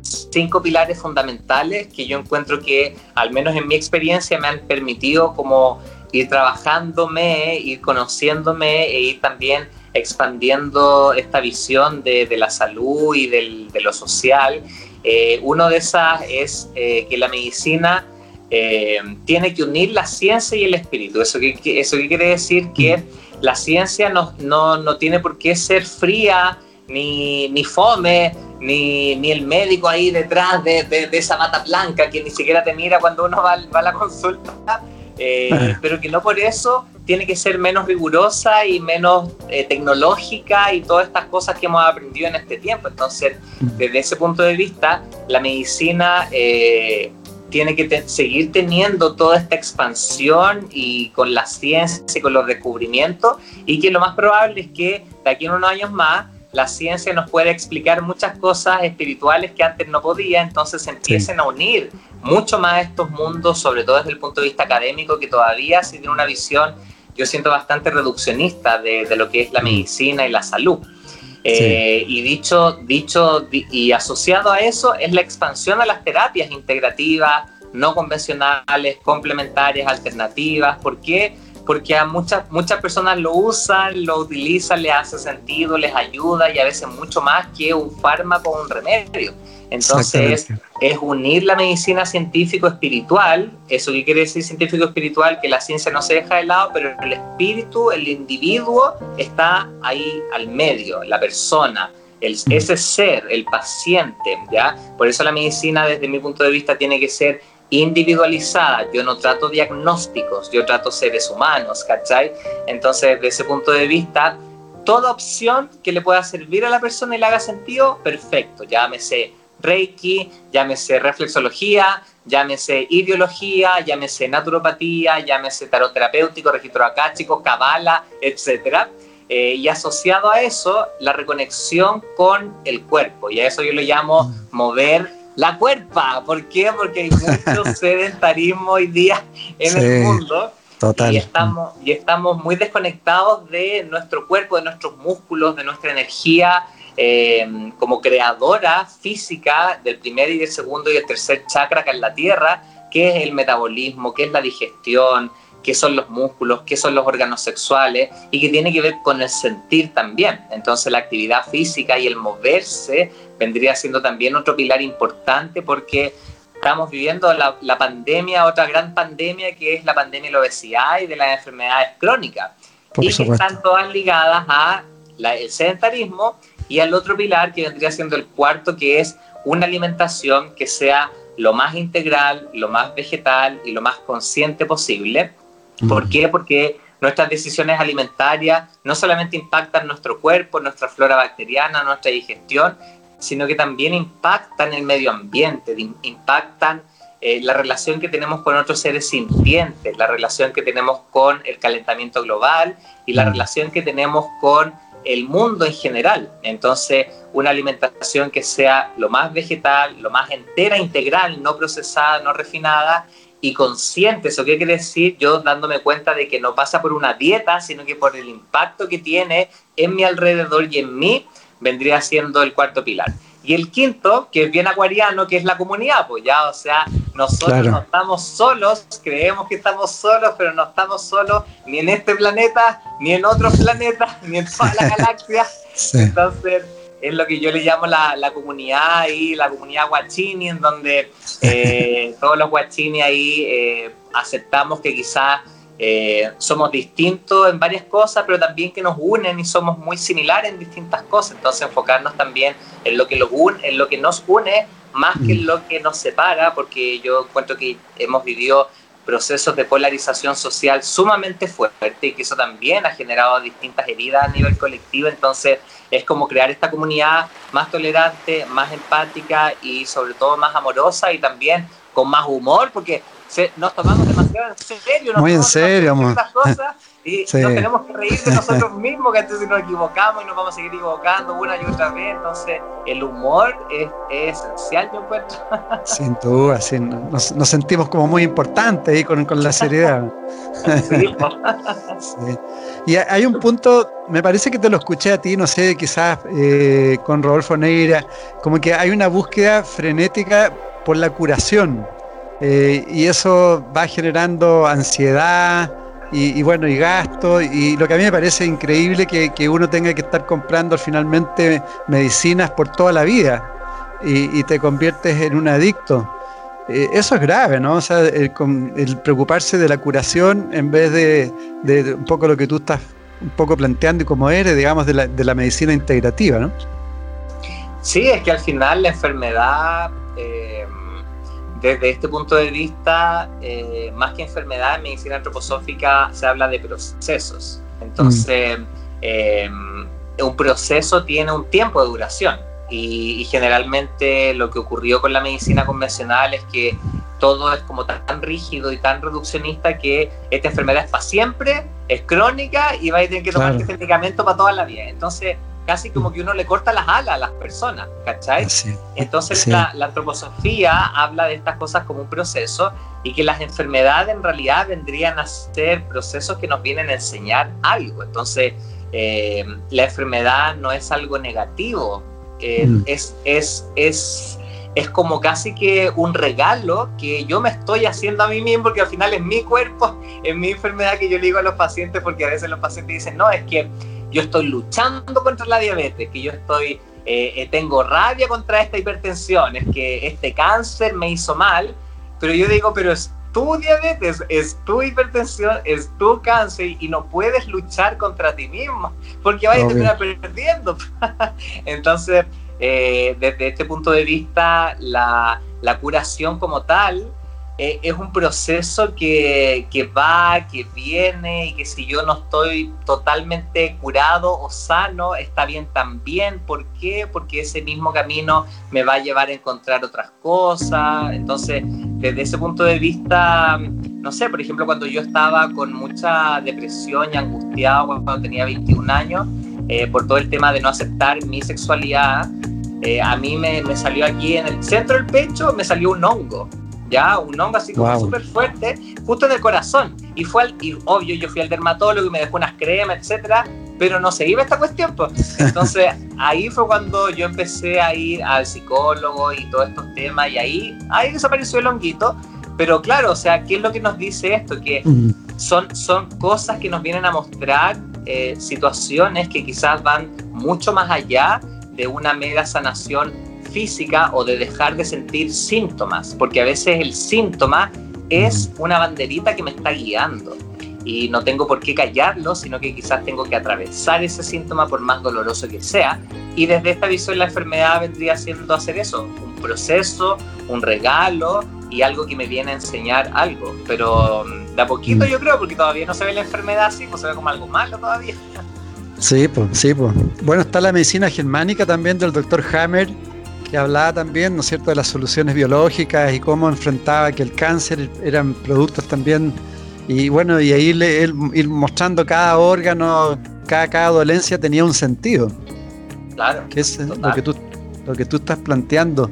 S2: cinco pilares fundamentales que yo encuentro que, al menos en mi experiencia, me han permitido como ir trabajándome, ir conociéndome e ir también expandiendo esta visión de, la salud y de lo social. Eh, uno de esas es eh, que la medicina eh, tiene que unir la ciencia y el espíritu. ¿Eso qué, eso quiere decir? Que la ciencia no, no, no tiene por qué ser fría, ni, ni fome, ni, ni, el médico ahí detrás de, de, esa mata blanca que ni siquiera te mira cuando uno va, va a la consulta, eh, ah. pero que no por eso tiene que ser menos rigurosa y menos eh, tecnológica y todas estas cosas que hemos aprendido en este tiempo. Entonces, desde ese punto de vista, la medicina eh, tiene que seguir teniendo toda esta expansión y con la ciencia y con los descubrimientos y que lo más probable es que de aquí a unos años más la ciencia nos puede explicar muchas cosas espirituales que antes no podía, entonces se empiecen a unir mucho más estos mundos, sobre todo desde el punto de vista académico, que todavía se tiene una visión, yo siento bastante reduccionista de, lo que es la mm. medicina y la salud. Eh, y dicho, dicho y asociado a eso es la expansión de las terapias integrativas, no convencionales, complementarias, alternativas. ¿Por qué? porque a muchas, muchas personas lo usan, lo utilizan, les hace sentido, les ayuda y a veces mucho más que un fármaco o un remedio. Entonces, es unir la medicina científico-espiritual. ¿Eso qué quiere decir científico-espiritual? Que la ciencia no se deja de lado, pero el espíritu, el individuo, está ahí al medio, la persona, el, mm. ese ser, el paciente, ¿ya? Por eso la medicina, desde mi punto de vista, tiene que ser individualizada. Yo no trato diagnósticos, yo trato seres humanos, ¿cachai? Entonces, desde ese punto de vista, toda opción que le pueda servir a la persona y le haga sentido, perfecto. Llámese Reiki, llámese reflexología, llámese ideología, llámese naturopatía, llámese tarot terapéutico, registro acáchico, cabala, etc. Eh, y asociado a eso, la reconexión con el cuerpo. Y a eso yo lo llamo mover la cuerpa. ¿Por qué? Porque hay mucho <laughs> sedentarismo hoy día en el mundo. Total. Y estamos, y estamos muy desconectados de nuestro cuerpo, de nuestros músculos, de nuestra energía eh, como creadora física del primer y del segundo y el tercer chakra acá en la Tierra, que es el metabolismo, que es la digestión, qué son los músculos, qué son los órganos sexuales y que tiene que ver con el sentir también. Entonces la actividad física y el moverse vendría siendo también otro pilar importante porque estamos viviendo la, pandemia, otra gran pandemia que es la pandemia de la obesidad y de las enfermedades crónicas. y que están todas ligadas a el sedentarismo y al otro pilar que vendría siendo el cuarto, que es una alimentación que sea lo más integral, lo más vegetal y lo más consciente posible. ¿Por qué? Porque nuestras decisiones alimentarias no solamente impactan nuestro cuerpo, nuestra flora bacteriana, nuestra digestión, sino que también impactan el medio ambiente, impactan eh, la relación que tenemos con otros seres sintientes, la relación que tenemos con el calentamiento global y la relación que tenemos con el mundo en general. Entonces, una alimentación que sea lo más vegetal, lo más entera, integral, no procesada, no refinada y consciente. ¿Eso qué quiere decir? Yo dándome cuenta de que no pasa por una dieta, sino que por el impacto que tiene en mi alrededor y en mí, vendría siendo el cuarto pilar. Y el quinto, que es bien acuariano, que es la comunidad, pues ya, o sea, nosotros no estamos solos, creemos que estamos solos, pero no estamos solos ni en este planeta, ni en otros <laughs> planetas, ni en toda la <laughs> galaxia. Entonces, es lo que yo le llamo la, la comunidad ahí, la comunidad guachini, en donde eh, <laughs> todos los guachini ahí eh, aceptamos que quizás eh, somos distintos en varias cosas, pero también que nos unen y somos muy similares en distintas cosas. Entonces enfocarnos también en lo que, lo une, en lo que nos une más que en mm. lo que nos separa, porque yo encuentro que hemos vivido procesos de polarización social sumamente fuerte y que eso también ha generado distintas heridas a nivel colectivo. Entonces es como crear esta comunidad más tolerante, más empática y sobre todo más amorosa y también con más humor, porque nos tomamos demasiado en serio, nos
S1: Muy en serio, amor.
S2: cosas <laughs> y nos tenemos que reír de <laughs> nosotros mismos, que entonces nos equivocamos y nos vamos a seguir equivocando una y otra vez. Entonces, el humor es, esencial, yo encuentro. <laughs>
S1: Sin duda, sí, nos, sentimos como muy importantes ahí con, con la seriedad. Sí, sí. Y hay un punto, me parece que te lo escuché a ti, no sé, quizás eh, con Rodolfo Neira, como que hay una búsqueda frenética por la curación. Eh, y eso va generando ansiedad y, bueno, y gasto. Y lo que a mí me parece increíble que, que uno tenga que estar comprando finalmente medicinas por toda la vida y, te conviertes en un adicto. Eh, eso es grave, ¿no? O sea, el, preocuparse de la curación en vez de, un poco lo que tú estás un poco planteando y como eres, digamos, de la, de la medicina integrativa, ¿no?
S2: Sí, es que al final la enfermedad eh, desde este punto de vista, eh, más que enfermedad, en medicina antroposófica se habla de procesos. Entonces, mm. eh, un proceso tiene un tiempo de duración y, generalmente lo que ocurrió con la medicina convencional es que todo es como tan, rígido y tan reduccionista que esta enfermedad es para siempre, es crónica y va a tener que tomar este medicamento para toda la vida. Entonces, casi como que uno le corta las alas a las personas, ¿cachai? Entonces La, antroposofía habla de estas cosas como un proceso y que las enfermedades en realidad vendrían a ser procesos que nos vienen a enseñar algo. Entonces, eh, la enfermedad no es algo negativo, eh, mm. es, es, es, es como casi que un regalo que yo me estoy haciendo a mí mismo, porque al final es mi cuerpo, <laughs> es mi enfermedad que yo le digo a los pacientes, porque a veces los pacientes dicen, no, es que yo estoy luchando contra la diabetes, que yo estoy, eh, eh, tengo rabia contra esta hipertensión, es que este cáncer me hizo mal, pero yo digo, pero es tu diabetes, es tu hipertensión, es tu cáncer y no puedes luchar contra ti mismo, porque vayas a terminar perdiendo. <laughs> Entonces, eh, desde este punto de vista, la, la curación como tal eh, es un proceso que, va, que viene y que si yo no estoy totalmente curado o sano, está bien también. ¿Por qué? Porque ese mismo camino me va a llevar a encontrar otras cosas. Entonces, desde ese punto de vista, no sé, por ejemplo, cuando yo estaba con mucha depresión y angustiado cuando tenía 21 años, eh, por todo el tema de no aceptar mi sexualidad, eh, a mí me, me, salió aquí en el centro del pecho, me salió un hongo, ya, un hongo así como súper fuerte, justo en el corazón. Y fue, al, y obvio, yo fui al dermatólogo y me dejó unas cremas, etcétera, pero no se iba esta cuestión. Pues. Entonces, <laughs> ahí fue cuando yo empecé a ir al psicólogo y todos estos temas, y ahí, ahí desapareció el honguito. Pero claro, o sea, ¿qué es lo que nos dice esto? Que son, son cosas que nos vienen a mostrar eh, situaciones que quizás van mucho más allá de una mera sanación física o de dejar de sentir síntomas, porque a veces el síntoma es una banderita que me está guiando y no tengo por qué callarlo, sino que quizás tengo que atravesar ese síntoma por más doloroso que sea. Y desde esta visión la enfermedad vendría siendo hacer eso, un proceso, un regalo y algo que me viene a enseñar algo. Pero mm, de a poquito mm. yo creo, porque todavía no se ve la enfermedad así, pues se ve como algo malo todavía.
S1: Sí, pues, sí, pues. Bueno, está la medicina germánica también del doctor Hammer, que hablaba también, ¿no es cierto?, de las soluciones biológicas y cómo enfrentaba que el cáncer eran productos también, y bueno, y ahí le, ir mostrando cada órgano, cada, cada dolencia tenía un sentido.
S2: Claro.
S1: Que es lo que, tú, lo que tú estás planteando.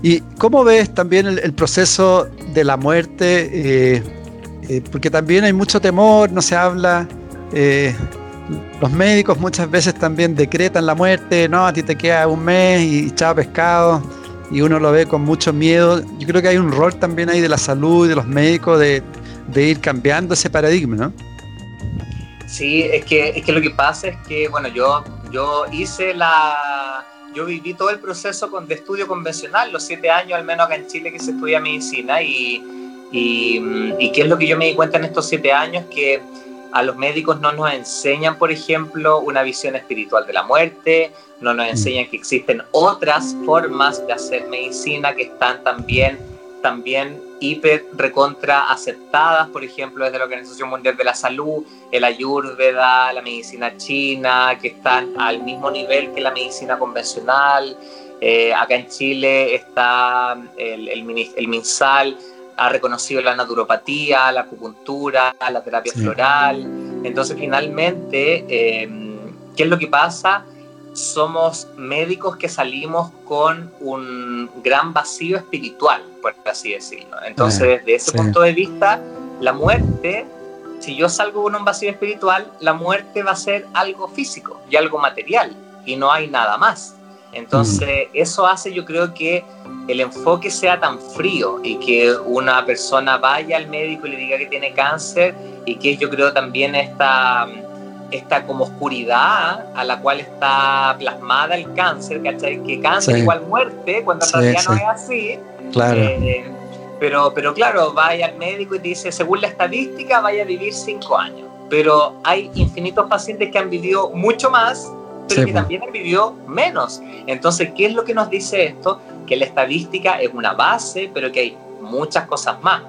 S1: ¿Y cómo ves también el, proceso de la muerte? Eh, eh, porque también hay mucho temor, no se habla. Eh, los médicos muchas veces también decretan la muerte, no, a ti te queda un mes y chao pescado, y uno lo ve con mucho miedo. Yo creo que hay un rol también ahí de la salud y de los médicos de, ir cambiando ese paradigma, ¿no?
S2: Sí, es que, es que lo que pasa es que, bueno, yo, yo hice la... Yo viví todo el proceso de estudio convencional, los siete años al menos acá en Chile que se estudia medicina y, y, y qué es lo que yo me di cuenta en estos siete años, que a los médicos no nos enseñan, por ejemplo, una visión espiritual de la muerte, no nos mm. enseñan que existen otras formas de hacer medicina que están también, también hiper recontra aceptadas, por ejemplo, desde la Organización Mundial de la Salud, el ayurveda, la medicina china, que están al mismo nivel que la medicina convencional. Eh, acá en Chile está el, el, el MinSal, ha reconocido la naturopatía, la acupuntura, la terapia floral. Entonces, finalmente, eh, ¿qué es lo que pasa? Somos médicos que salimos con un gran vacío espiritual, por así decirlo. Entonces, eh, desde ese punto de vista, la muerte, si yo salgo con un vacío espiritual, la muerte va a ser algo físico y algo material, y no hay nada más. Entonces, mm. eso hace, yo creo que el enfoque sea tan frío y que una persona vaya al médico y le diga que tiene cáncer y que yo creo también esta, esta como oscuridad a la cual está plasmada el cáncer, ¿cachai? Que cáncer igual muerte, cuando en realidad no es así.
S1: Claro. Eh,
S2: pero, pero claro, vaya al médico y te dice, según la estadística, vaya a vivir cinco años. Pero hay infinitos pacientes que han vivido mucho más pero que también han vivido menos. Entonces, ¿qué es lo que nos dice esto? Que la estadística es una base, pero que hay muchas cosas más.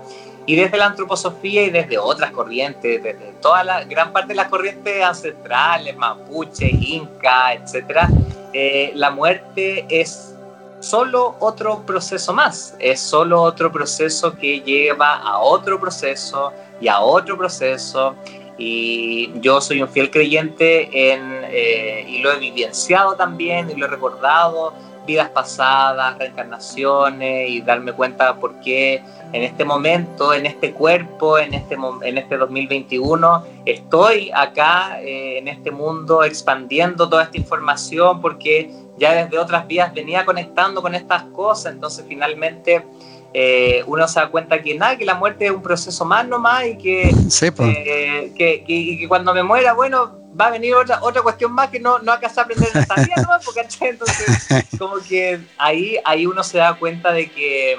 S2: Y desde la antroposofía y desde otras corrientes, desde toda la gran parte de las corrientes ancestrales, mapuche, inca, etc., eh, la muerte es solo otro proceso más, es solo otro proceso que lleva a otro proceso y a otro proceso y yo soy un fiel creyente en, eh, y lo he vivenciado también y lo he recordado, vidas pasadas, reencarnaciones y darme cuenta por qué en este momento, en este cuerpo, en este, en este 2021, estoy acá eh, en este mundo expandiendo toda esta información porque ya desde otras vías venía conectando con estas cosas, entonces finalmente eh, uno se da cuenta que nada, que la muerte es un proceso más nomás y que, <laughs> eh, que, que, cuando me muera, bueno, va a venir otra, otra cuestión más que no, no acaso a aprender esta vida nomás, porque entonces <laughs> como que ahí, ahí uno se da cuenta de que,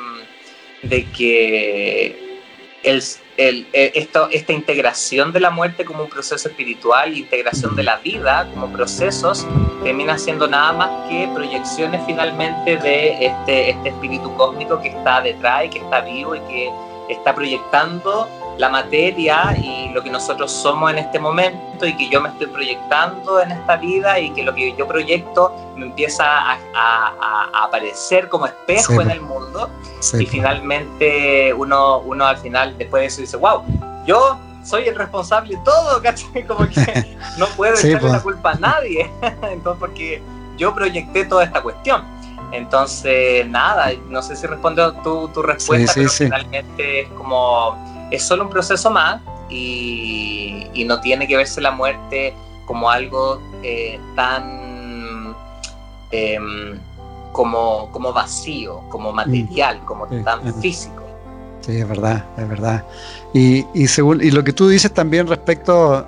S2: de que el, el, eh, esto, esta integración de la muerte como un proceso espiritual, integración de la vida como procesos, termina siendo nada más que proyecciones finalmente de este, este espíritu cósmico que está detrás y que está vivo y que está proyectando la materia y lo que nosotros somos en este momento y que yo me estoy proyectando en esta vida y que lo que yo proyecto me empieza a, aparecer como espejo en el mundo y finalmente uno, uno al final después de eso dice, wow, yo soy el responsable de todo, <laughs> ¿cachai? Como que <laughs> no puedo echarle la culpa a nadie, <laughs> entonces porque yo proyecté toda esta cuestión. Entonces, nada, no sé si responde tu, tu respuesta, pero finalmente es como es solo un proceso más y, no tiene que verse la muerte como algo eh, tan em, como, como vacío, como mm. material, como tan físico.
S1: Sí, es verdad, es verdad. Y, y, según, y lo que tú dices también respecto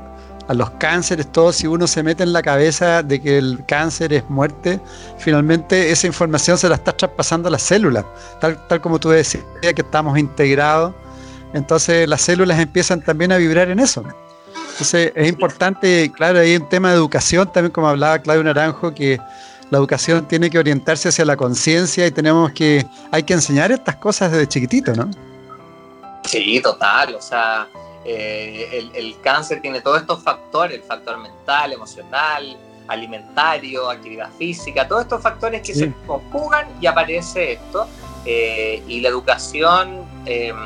S1: a los cánceres, todo, si uno se mete en la cabeza de que el cáncer es muerte, finalmente esa información se la está traspasando a las células, tal, tal como tú decías, que estamos integrados entonces las células empiezan también a vibrar en eso. Entonces es importante, claro, hay un tema de educación, también como hablaba Claudio Naranjo, que la educación tiene que orientarse hacia la conciencia y tenemos que, hay que enseñar estas cosas desde chiquitito, ¿no?
S2: Sí, total, o sea, eh, el, cáncer tiene todos estos factores, el factor mental, emocional, alimentario, actividad física, todos estos factores que se conjugan y aparece esto. Eh, y la educación, em,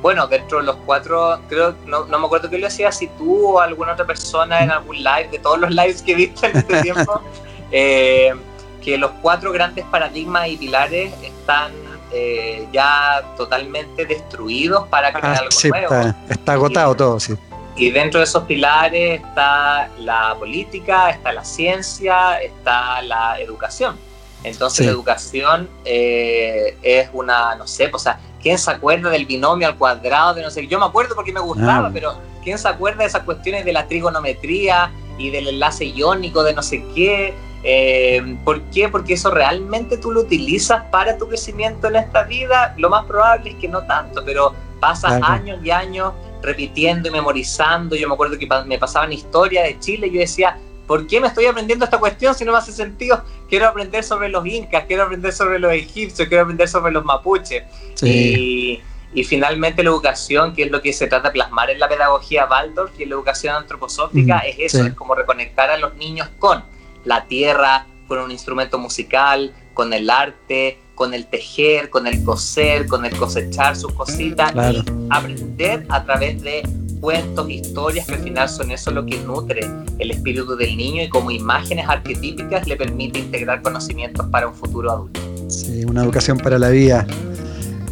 S2: bueno, dentro de los cuatro, creo, no, no me acuerdo qué lo decía, si tú o alguna otra persona en algún live, de todos los lives que viste en este tiempo, <laughs> eh, que los cuatro grandes paradigmas y pilares están eh, ya totalmente destruidos para crear ah, algo nuevo.
S1: Está, agotado todo, sí.
S2: Y dentro de esos pilares está la política, está la ciencia, está la educación. Entonces la educación eh, es una, no sé, o sea, ¿quién se acuerda del binomio al cuadrado de no sé? Yo me acuerdo porque me gustaba, ah. pero ¿quién se acuerda de esas cuestiones de la trigonometría y del enlace iónico de no sé qué? Eh, ¿Por qué? Porque eso realmente tú lo utilizas para tu crecimiento en esta vida. Lo más probable es que no tanto, pero pasas años y años repitiendo y memorizando. Yo me acuerdo que me pasaban historias de Chile y yo decía, ¿por qué me estoy aprendiendo esta cuestión si no me hace sentido? Quiero aprender sobre los incas, quiero aprender sobre los egipcios, quiero aprender sobre los mapuches. Y, finalmente la educación, que es lo que se trata de plasmar en la pedagogía Waldorf, y en la educación antroposófica, mm, es eso, es como reconectar a los niños con la tierra, con un instrumento musical, con el arte, con el tejer, con el coser, con el cosechar sus cositas y aprender a través de cuentos, historias, que al final son eso lo que nutre el espíritu del niño y como imágenes arquetípicas le permite integrar conocimientos para un futuro adulto.
S1: Sí, una educación para la vida.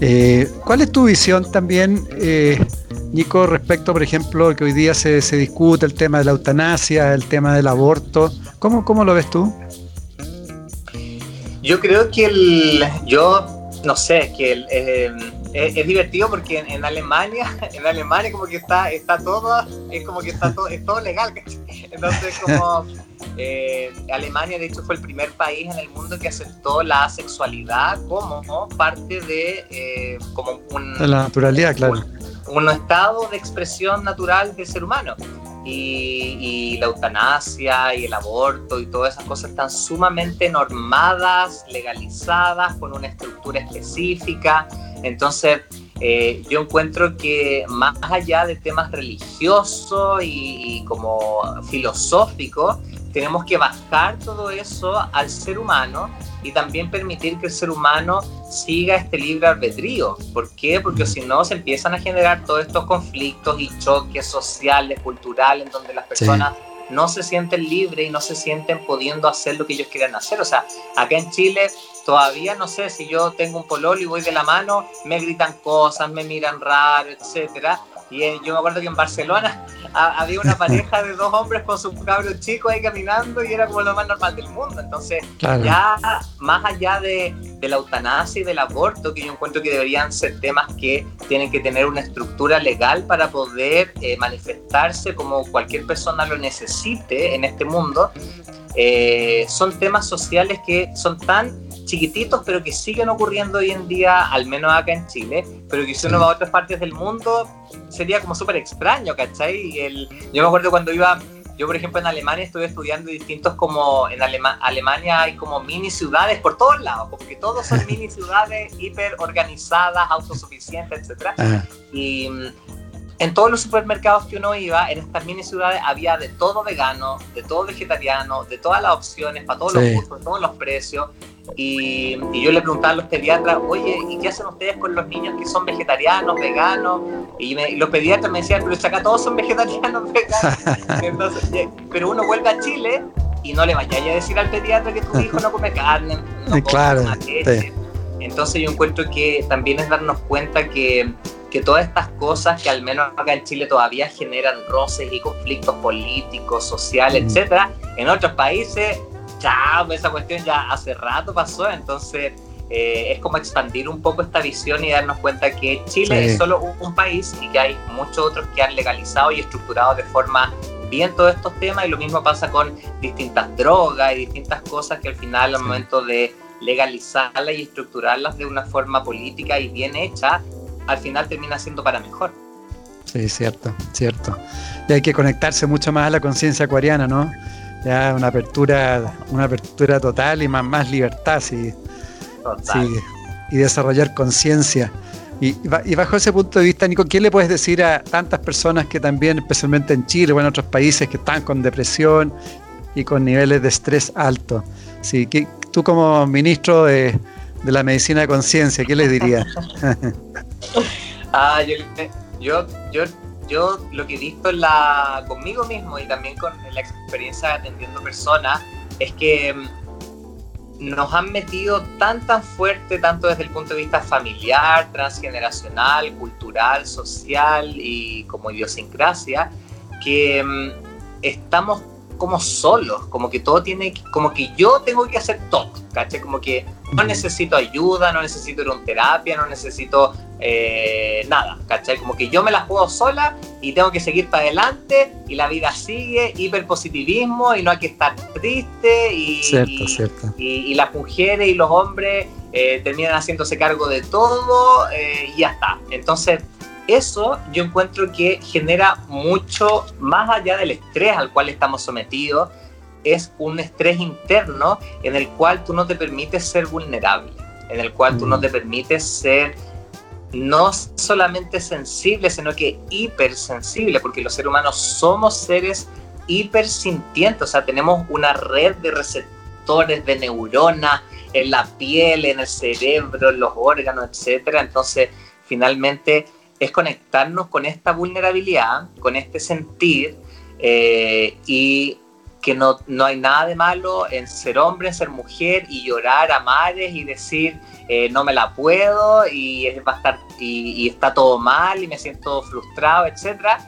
S1: Eh, ¿Cuál es tu visión también, eh, Nico, respecto, por ejemplo, que hoy día se, se, discute el tema de la eutanasia, el tema del aborto? ¿Cómo, cómo lo ves tú?
S2: Yo creo que el, yo no sé, que el, eh, es, divertido porque en, Alemania, <laughs> en Alemania como que está, está todo, es como que está todo, es todo legal. Entonces como <laughs> eh, Alemania de hecho fue el primer país en el mundo que aceptó la sexualidad como parte de eh, como un,
S1: la naturalidad, claro.
S2: un estado de expresión natural del ser humano y, la eutanasia y el aborto y todas esas cosas están sumamente normadas, legalizadas, con una estructura específica. Entonces, eh, yo encuentro que más allá de temas religiosos y como filosóficos, tenemos que bajar todo eso al ser humano y también permitir que el ser humano siga este libre albedrío. ¿Por qué? Porque si no se empiezan a generar todos estos conflictos y choques sociales, culturales, en donde las personas no se sienten libres y no se sienten pudiendo hacer lo que ellos quieran hacer. O sea, acá en Chile todavía no sé si yo tengo un pololo y voy de la mano, me gritan cosas, me miran raro, etcétera Y eh, yo me acuerdo que en Barcelona había una pareja de dos hombres con sus cabros chicos ahí caminando y era como lo más normal del mundo. Entonces, ya más allá de, la eutanasia y del aborto, que yo encuentro que deberían ser temas que tienen que tener una estructura legal para poder eh, manifestarse como cualquier persona lo necesite en este mundo, eh, son temas sociales que son tan chiquititos, pero que siguen ocurriendo hoy en día, al menos acá en Chile, pero que si uno va a otras partes del mundo, sería como súper extraño, ¿cachai? El, yo me acuerdo cuando iba, yo por ejemplo en Alemania estuve estudiando distintos como, en Alemania hay como mini ciudades por todos lados, porque todos son <laughs> mini ciudades hiper organizadas, autosuficientes, etc. Y en todos los supermercados que uno iba, en estas mini ciudades, había de todo vegano, de todo vegetariano, de todas las opciones, para todos los gustos, todos los precios. Y, yo le preguntaba a los pediatras, oye, ¿y qué hacen ustedes con los niños que son vegetarianos, veganos? Y, los pediatras me decían, pero acá todos son vegetarianos, <laughs> veganos. pero uno vuelve a Chile y no le vaya a decir al pediatra que tu hijo no come carne, no <laughs> come
S1: claro,
S2: Entonces yo encuentro que también es darnos cuenta que que todas estas cosas que al menos acá en Chile todavía generan roces y conflictos políticos, sociales, mm. etcétera, en otros países, chao, esa cuestión ya hace rato pasó, entonces eh, es como expandir un poco esta visión y darnos cuenta que Chile es solo un, país y que hay muchos otros que han legalizado y estructurado de forma bien todos estos temas y lo mismo pasa con distintas drogas y distintas cosas que al final al momento de legalizarlas y estructurarlas de una forma política y bien hecha, al final termina siendo para mejor.
S1: Sí, cierto, cierto. Y hay que conectarse mucho más a la conciencia acuariana, ¿no? Ya una apertura, una apertura total y más, más libertad, sí. sí y desarrollar conciencia. Y, y, bajo ese punto de vista, Nico, ¿qué le puedes decir a tantas personas que también, especialmente en Chile o en otros países, que están con depresión y con niveles de estrés altos? Sí, que, tú como ministro de, de la medicina de conciencia, ¿qué les dirías? <laughs> <laughs>
S2: ah, yo, yo, yo, lo que he visto en la, conmigo mismo y también con la experiencia atendiendo personas es que mm, nos han metido tan tan fuerte, tanto desde el punto de vista familiar, transgeneracional, cultural, social y como idiosincrasia, que mm, estamos como solos, como que todo tiene, como que yo tengo que hacer todo, ¿cachai? Como que no necesito ayuda, no necesito ir a terapia, no necesito eh, nada, ¿cachai? Como que yo me las juego sola y tengo que seguir para adelante y la vida sigue, hiperpositivismo y no hay que estar triste y, y, las mujeres y los hombres eh, terminan haciéndose cargo de todo eh, y ya está. Entonces, eso yo encuentro que genera mucho, más allá del estrés al cual estamos sometidos, es un estrés interno en el cual tú no te permites ser vulnerable, en el cual tú no mm. te permites ser no solamente sensible, sino que hipersensible, porque los seres humanos somos seres hipersintientes, o sea, tenemos una red de receptores, de neuronas en la piel, en el cerebro, en los órganos, etcétera. Entonces, finalmente, es conectarnos con esta vulnerabilidad, con este sentir eh, y que no, no, hay nada de malo en ser hombre, en ser mujer y llorar a mares y decir eh, no me la puedo y, va y, está todo mal y me siento frustrado, etc.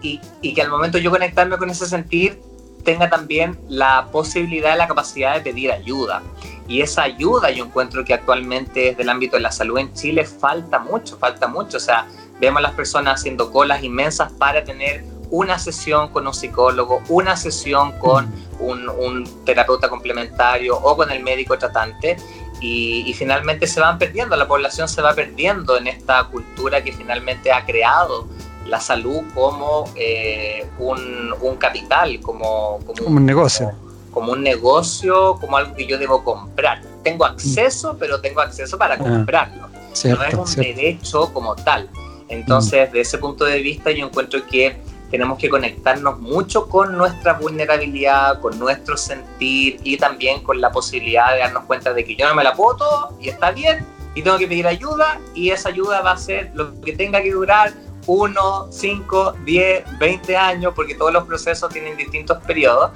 S2: Y, y que al momento yo conectarme con ese sentir tenga también la posibilidad y la capacidad de pedir ayuda. Y esa ayuda yo encuentro que actualmente desde el ámbito de la salud en Chile falta mucho, falta mucho. O sea, vemos a las personas haciendo colas inmensas para tener una sesión con un psicólogo, una sesión con un, terapeuta complementario o con el médico tratante. Y, finalmente se van perdiendo, la población se va perdiendo en esta cultura que finalmente ha creado la salud como eh, un, capital, como,
S1: como, un negocio
S2: como un negocio, como algo que yo debo comprar. Tengo acceso, pero tengo acceso para ah, comprarlo. no es un derecho como tal. Entonces, mm. de ese punto de vista, yo encuentro que tenemos que conectarnos mucho con nuestra vulnerabilidad, con nuestro sentir y también con la posibilidad de darnos cuenta de que yo no me la puedo todo y está bien y tengo que pedir ayuda y esa ayuda va a ser lo que tenga que durar uno, cinco, diez, veinte años porque todos los procesos tienen distintos periodos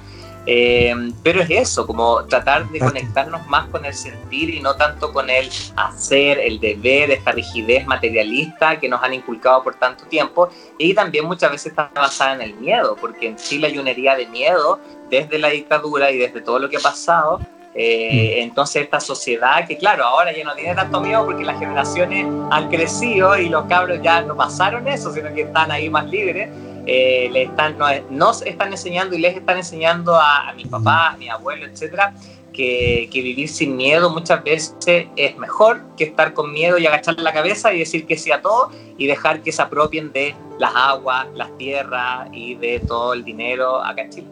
S2: Eh, pero es eso, como tratar de conectarnos más con el sentir y no tanto con el hacer, el deber, esta rigidez materialista que nos han inculcado por tanto tiempo. Y también muchas veces está basada en el miedo, porque en Chile hay una herida de miedo desde la dictadura y desde todo lo que ha pasado. Eh, mm. entonces esta sociedad que claro, ahora ya no tiene tanto miedo porque las generaciones han crecido y los cabros ya no pasaron eso, sino que están ahí más libres eh, le están, nos están enseñando y les están enseñando a, a mis papás, a mi abuelo, etcétera, que, que, vivir sin miedo muchas veces es mejor que estar con miedo y agachar la cabeza y decir que sí a todo y dejar que se apropien de las aguas, las tierras y de todo el dinero acá en Chile.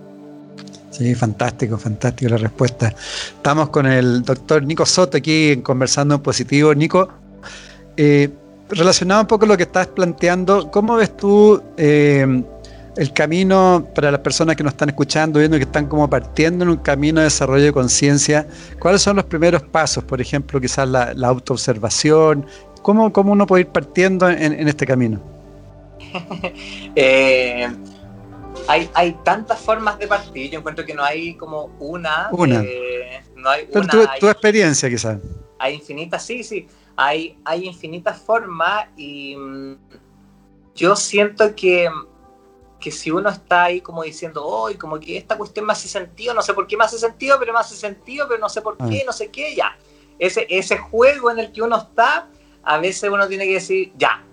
S1: Sí, fantástico, fantástico la respuesta. Estamos con el doctor Nico Soto aquí conversando en positivo. Nico, eh, relacionado un poco a lo que estás planteando, ¿cómo ves tú eh, el camino para las personas que nos están escuchando, viendo que están como partiendo en un camino de desarrollo de conciencia? ¿Cuáles son los primeros pasos? Por ejemplo, quizás la, autoobservación. ¿Cómo, ¿Cómo, uno puede ir partiendo en, este camino? <laughs>
S2: Eh, hay, hay, tantas formas de partir. Yo encuentro que no hay como una.
S1: Una. Eh, no hay una, tu, tu experiencia, quizás.
S2: Hay infinitas, sí, sí hay, hay infinitas formas y mm, yo siento que, que si uno está ahí como diciendo, hoy como que esta cuestión me hace sentido, no sé por qué me hace sentido, pero me hace sentido, pero no sé por qué, ah. no sé qué, ya. Ese, ese juego en el que uno está, a veces uno tiene que decir, ya,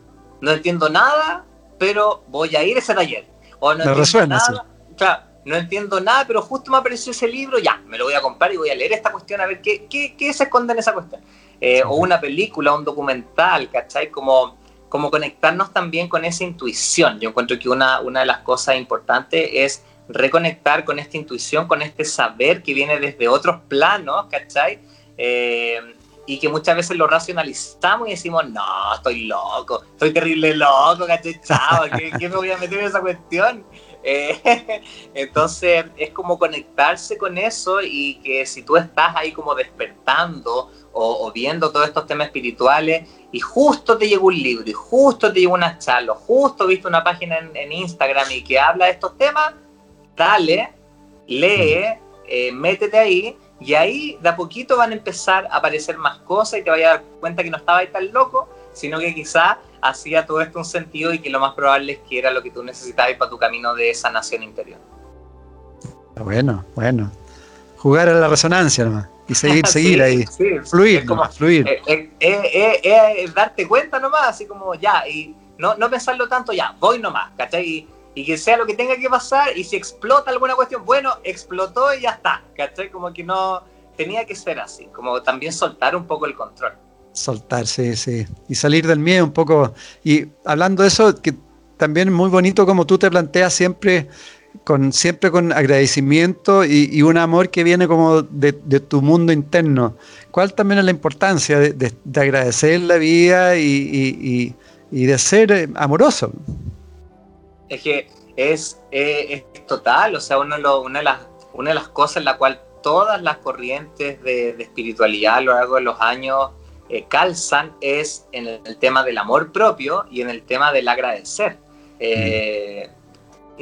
S2: no entiendo nada, pero voy a ir a ese taller. O no entiendo nada, claro, no entiendo nada, pero justo me apareció ese libro, ya, me lo voy a comprar y voy a leer esta cuestión a ver qué, qué, qué se esconde en esa cuestión. Eh, o una película, un documental, ¿cachai? Como, como conectarnos también con esa intuición. Yo encuentro que una, una de las cosas importantes es reconectar con esta intuición, con este saber que viene desde otros planos, ¿cachai? Eh, y que muchas veces lo racionalizamos y decimos, no, estoy loco, estoy terrible loco, ¿cachai? Chao, ¿qué, ¿qué, me voy a meter en esa cuestión? Eh, <laughs> entonces es como conectarse con eso y que si tú estás ahí como despertando o, viendo todos estos temas espirituales y justo te llegó un libro y justo te llegó una charla, justo viste una página en, Instagram y que habla de estos temas, dale, lee, eh, métete ahí y ahí de a poquito van a empezar a aparecer más cosas y te vayas a dar cuenta que no estaba ahí tan loco, sino que quizá hacía todo esto un sentido y que lo más probable es que era lo que tú necesitabas para tu camino de sanación interior.
S1: Bueno, bueno. Jugar a la resonancia nomás y seguir, <laughs> seguir ahí. fluir, como, fluir.
S2: Eh, eh, eh, darte cuenta nomás, así como ya, y no, no pensarlo tanto, ya, voy nomás, ¿cachai? Y, y, que sea lo que tenga que pasar, y si explota alguna cuestión, bueno, explotó y ya está, ¿cachai? Como que no tenía que ser así, como también soltar un poco el control.
S1: Soltar, sí, sí. Y salir del miedo un poco. Y hablando de eso, que también es muy bonito como tú te planteas siempre con, siempre con agradecimiento y, un amor que viene como de, tu mundo interno. ¿Cuál también es la importancia de, agradecer la vida y, de ser eh, amoroso?
S2: Es que es, es, total, o sea, uno una, de las, una de las cosas en la cual todas las corrientes de, espiritualidad a lo largo de los años eh, calzan es en el, tema del amor propio y en el tema del agradecer. Eh,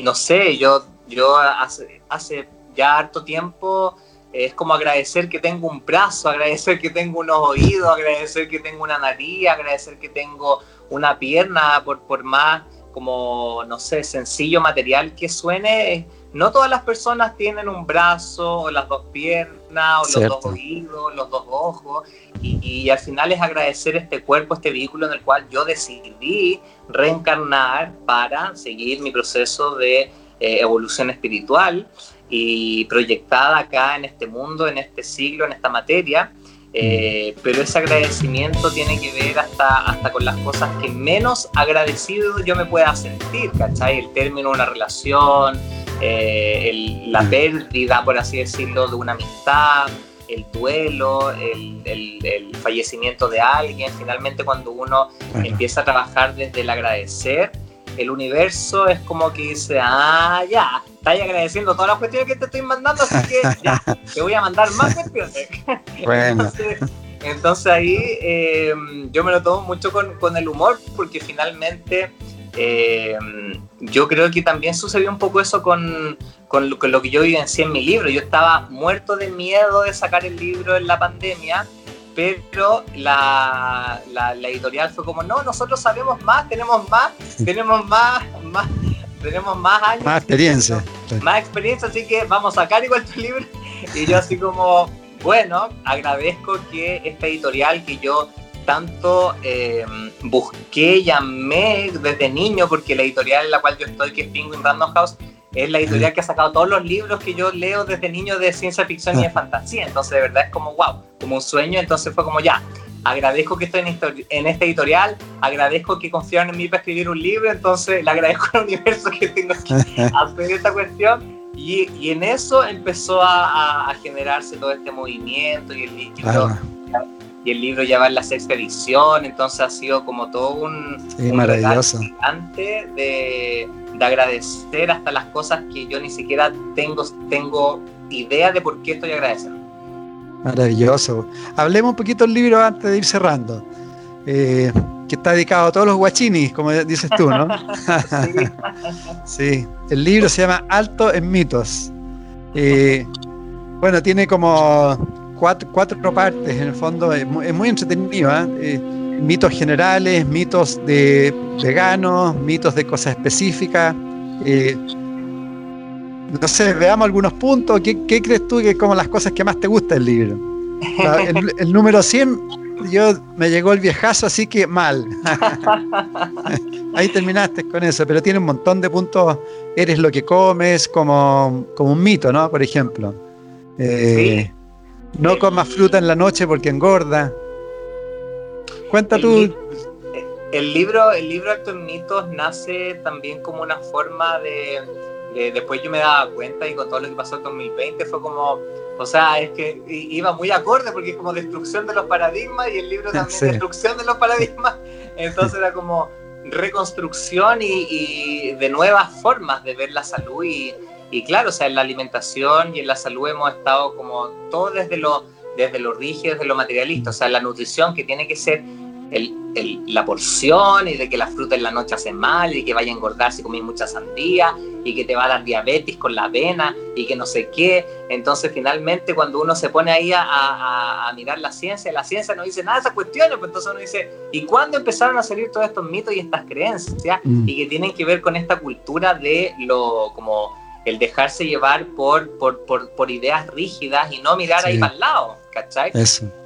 S2: no sé, yo, yo hace, hace ya harto tiempo es como agradecer que tengo un brazo, <laughs> agradecer que tengo unos oídos, agradecer que tengo una nariz, agradecer que tengo una pierna, por, por más como, no sé, sencillo material que suene, no todas las personas tienen un brazo o las dos piernas o los dos oídos, los dos ojos y, al final es agradecer este cuerpo, este vehículo en el cual yo decidí reencarnar para seguir mi proceso de eh, evolución espiritual y proyectada acá en este mundo, en este siglo, en esta materia. Eh, mm. pero ese agradecimiento tiene que ver hasta, hasta con las cosas que menos agradecido yo me pueda sentir, ¿cachai? El término de una relación, eh, la mm. pérdida, por así decirlo, de una amistad, el duelo, el, el, fallecimiento de alguien. Finalmente cuando uno empieza a trabajar desde el agradecer, el universo es como que dice, ah, ya, estás agradeciendo todas las cuestiones que te estoy mandando, así que ya, <laughs> te voy a mandar más cuestiones. <laughs> Bueno. entonces, ahí eh, yo me lo tomo mucho con, con el humor, porque finalmente eh, yo creo que también sucedió un poco eso con, con lo, que yo vivencié en mi libro. Yo estaba muerto de miedo de sacar el libro en la pandemia, pero la, la, editorial fue como, no, nosotros sabemos más, tenemos más, <laughs> tenemos más, más, tenemos más años.
S1: Más experiencia.
S2: Más experiencia, así que vamos a sacar igual tu libro. <laughs> Y yo así como, bueno, agradezco que esta editorial que yo tanto eh, busqué, llamé desde niño, porque la editorial en la cual yo estoy, que es Penguin Random House, es la editorial que ha sacado todos los libros que yo leo desde niño de ciencia ficción y de fantasía. Entonces, de verdad es como, wow, como un sueño. Entonces fue como, ya, agradezco que estoy en, en esta editorial, agradezco que confiaron en mí para escribir un libro, entonces le agradezco al universo que tengo que <laughs> hacer esta cuestión. Y, y en eso empezó a, a, generarse todo este movimiento y el libro y el libro ya va en la sexta edición, entonces ha sido como todo un,
S1: sí, maravilloso.
S2: antes de, de, agradecer hasta las cosas que yo ni siquiera tengo, tengo idea de por qué estoy agradeciendo.
S1: Maravilloso. Hablemos un poquito del libro antes de ir cerrando. Eh, que está dedicado a todos los guachinis, como dices tú, ¿no? <laughs> sí. sí. El libro se llama Alto en mitos. Eh, bueno, tiene como cuatro, cuatro partes, en el fondo es muy, entretenido. ¿eh? ¿eh? mitos generales, mitos de veganos, mitos de cosas específicas. Eh, no sé, veamos algunos puntos. ¿Qué, ¿Qué, crees tú que como las cosas que más te gusta del libro? El, <laughs> el, número 100, yo me llegó el viejazo, así que mal. <laughs> Ahí terminaste con eso, pero tiene un montón de puntos. Eres lo que comes, como, como un mito, ¿no? Por ejemplo. Eh, no comas fruta en la noche porque engorda. Cuenta tú.
S2: el libro, el libro Actos Mitos nace también como una forma de, Después yo me daba cuenta y con todo lo que pasó en 2020 fue como. O sea, es que iba muy acorde porque es como destrucción de los paradigmas y el libro <laughs> también destrucción de los paradigmas. Entonces era como reconstrucción y, y de nuevas formas de ver la salud y, y claro, o sea, en la alimentación y en la salud hemos estado como todo desde lo, desde lo rígido, desde lo materialista, o sea, la nutrición que tiene que ser el, la porción y de que la fruta en la noche hace mal y que vaya a engordar si comís mucha sandía y que te va a dar diabetes con la avena y que no sé qué. Entonces, finalmente, cuando uno se pone ahí a, a, mirar la ciencia, la ciencia no dice nada de esas cuestiones, pues entonces uno dice, ¿y cuándo empezaron a salir todos estos mitos y estas creencias? Mm. Y que tienen que ver con esta cultura de lo como el dejarse llevar por, por, por, ideas rígidas y no mirar ahí para el lado, ¿cachai?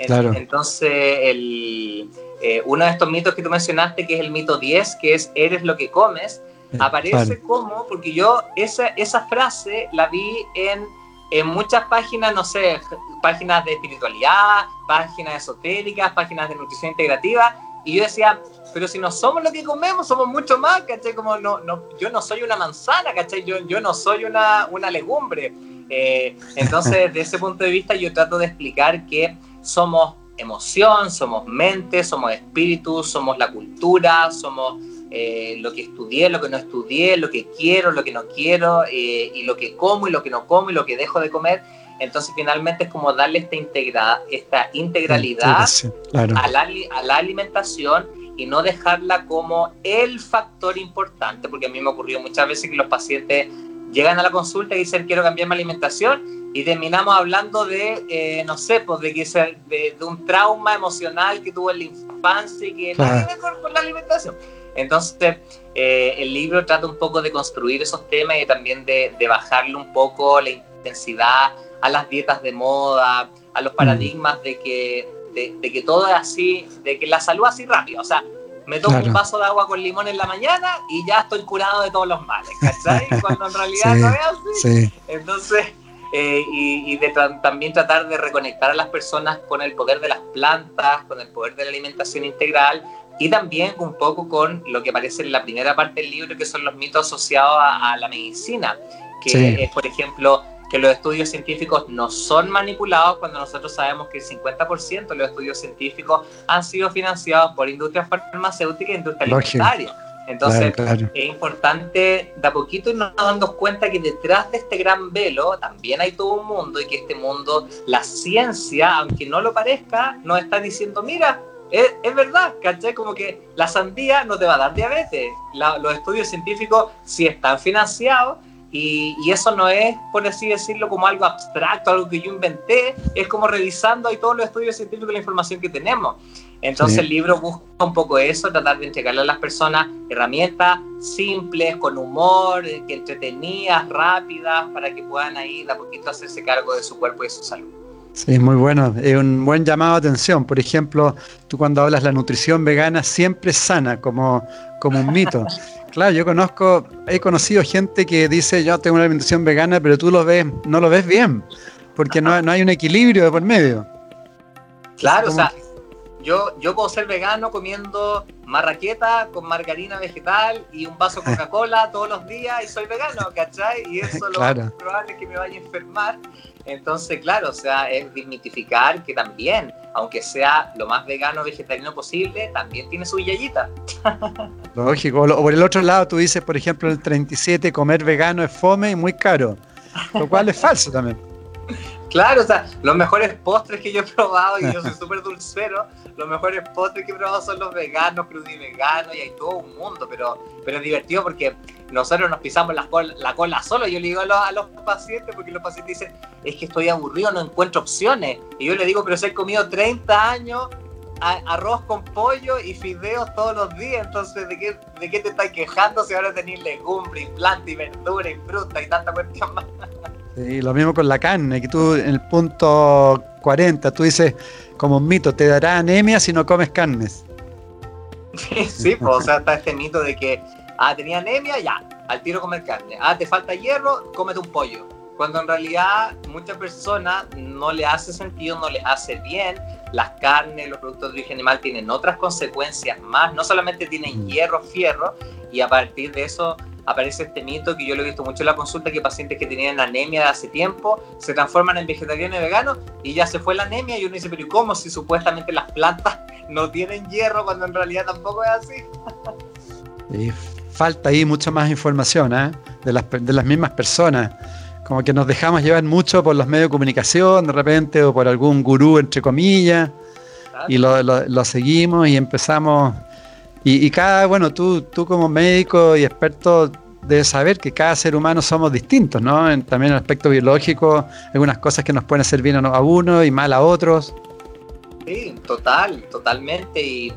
S1: claro.
S2: Entonces, el, eh, uno de estos mitos que tú mencionaste, que es el mito 10, que es eres lo que comes, eh, aparece como, porque yo esa, esa frase la vi en, en muchas páginas, no sé, páginas de espiritualidad, páginas esotéricas, páginas de nutrición integrativa, y yo decía, pero si no somos lo que comemos, somos mucho más, ¿cachai? Como no, no, yo no soy una manzana, ¿cachai? Yo, yo no soy una, una legumbre. Eh, entonces, desde ese punto de vista, yo trato de explicar que somos emoción, somos mente, somos espíritu, somos la cultura, somos eh, lo que estudié, lo que no estudié, lo que quiero, lo que no quiero, eh, y lo que como y lo que no como y lo que dejo de comer. Entonces, finalmente es como darle esta, integra esta integralidad a, la, a la alimentación y no dejarla como el factor importante, porque a mí me ha ocurrido muchas veces que los pacientes llegan a la consulta y dicen quiero cambiar mi alimentación y terminamos hablando de, eh, no sé, pues de, que de, de, un trauma emocional que tuvo en la infancia y que claro. tiene que con la alimentación. Entonces, eh, el libro trata un poco de construir esos temas y también de, de bajarle un poco la intensidad a las dietas de moda, a los mm. paradigmas de que de, que todo es así, de que la salud es así rápido. O sea, me tomo un vaso de agua con limón en la mañana y ya estoy curado de todos los males, ¿cachai? <laughs> Cuando en realidad no es así. Entonces, eh, y, de también tratar de reconectar a las personas con el poder de las plantas, con el poder de la alimentación integral y también un poco con lo que aparece en la primera parte del libro, que son los mitos asociados a, la medicina, que es, por ejemplo, que los estudios científicos no son manipulados cuando nosotros sabemos que el 50% de los estudios científicos han sido financiados por industria farmacéutica e industria alimentaria. Entonces es importante de a poquito irnos dando cuenta que detrás de este gran velo también hay todo un mundo y que este mundo, la ciencia, aunque no lo parezca, nos está diciendo, mira, es, es, verdad, ¿cachai? Como que la sandía no te va a dar diabetes. los estudios científicos sí están financiados Y, y, eso no es, por así decirlo, como algo abstracto, algo que yo inventé, es como revisando ahí todos los estudios científicos y la información que tenemos. Entonces el libro busca un poco eso, tratar de entregarle a las personas herramientas simples, con humor, eh, que entretenidas, rápidas, para que puedan ahí de a poquito hacerse cargo de su cuerpo y de su salud.
S1: Sí, muy bueno. Es un buen llamado de atención. Por ejemplo, tú cuando hablas la nutrición vegana siempre es sana, como, como un mito. <laughs> Claro, yo conozco, he conocido gente que dice yo tengo una alimentación vegana, pero tú lo ves, no lo ves bien, porque no, no hay un equilibrio de por medio.
S2: Claro, o sea, yo, yo puedo ser vegano comiendo marraqueta con margarina vegetal y un vaso de <laughs> Coca-Cola todos los días y soy vegano, ¿cachai? Y eso lo más probable es que me vaya a enfermar. Entonces, claro, o sea, es dignificar que también, aunque sea lo más vegano vegetariano posible, también tiene su yayita. <laughs>
S1: Lógico. O por el otro lado, tú dices, por ejemplo, en el 37, comer vegano es fome y muy caro. Lo cual es falso también.
S2: Claro, o sea, los mejores postres que yo he probado, y yo soy <laughs> súper dulcero, los mejores postres que he probado son los veganos, veganos, y hay todo un mundo, pero, pero es divertido porque nosotros nos pisamos la cola, la cola solo. Yo le digo a los, pacientes, porque los pacientes dicen, es que estoy aburrido, no encuentro opciones. Y yo le digo, pero si he comido 30 años arroz con pollo y fideos todos los días, entonces ¿de qué, de qué te estás quejando si ahora tenés legumbres, y planta y verdura y fruta y tanta cuestión más? <laughs>
S1: Sí, lo mismo con la carne, que tú en el punto 40, tú dices como un mito, te dará anemia si no comes carnes. <laughs>
S2: sí, pues, o sea, está este mito de que, ah, tenía anemia, ya, al tiro comer carne. Ah, te falta hierro, cómete un pollo. Cuando en realidad muchas personas no le hace sentido, no les hace bien. Las carnes, los productos de origen animal tienen otras consecuencias más. No solamente tienen mm. hierro, fierro, y a partir de eso aparece este mito que yo lo he visto mucho en la consulta, que pacientes que tenían anemia de hace tiempo se transforman en vegetarianos y veganos y ya se fue la anemia y uno dice, pero ¿y cómo si supuestamente las plantas <laughs> no tienen hierro cuando en realidad tampoco es así? <laughs>
S1: y falta ahí mucha más información ¿eh? de, las, de las mismas personas. Como que nos dejamos llevar mucho por los medios de comunicación de repente o por algún gurú entre comillas y lo, lo seguimos y empezamos y, cada, bueno, tú, tú como médico y experto debes saber que cada ser humano somos distintos, ¿no? también en el aspecto biológico, algunas cosas que nos pueden hacer bien a uno y mal a otros.
S2: Sí, total, totalmente. Y,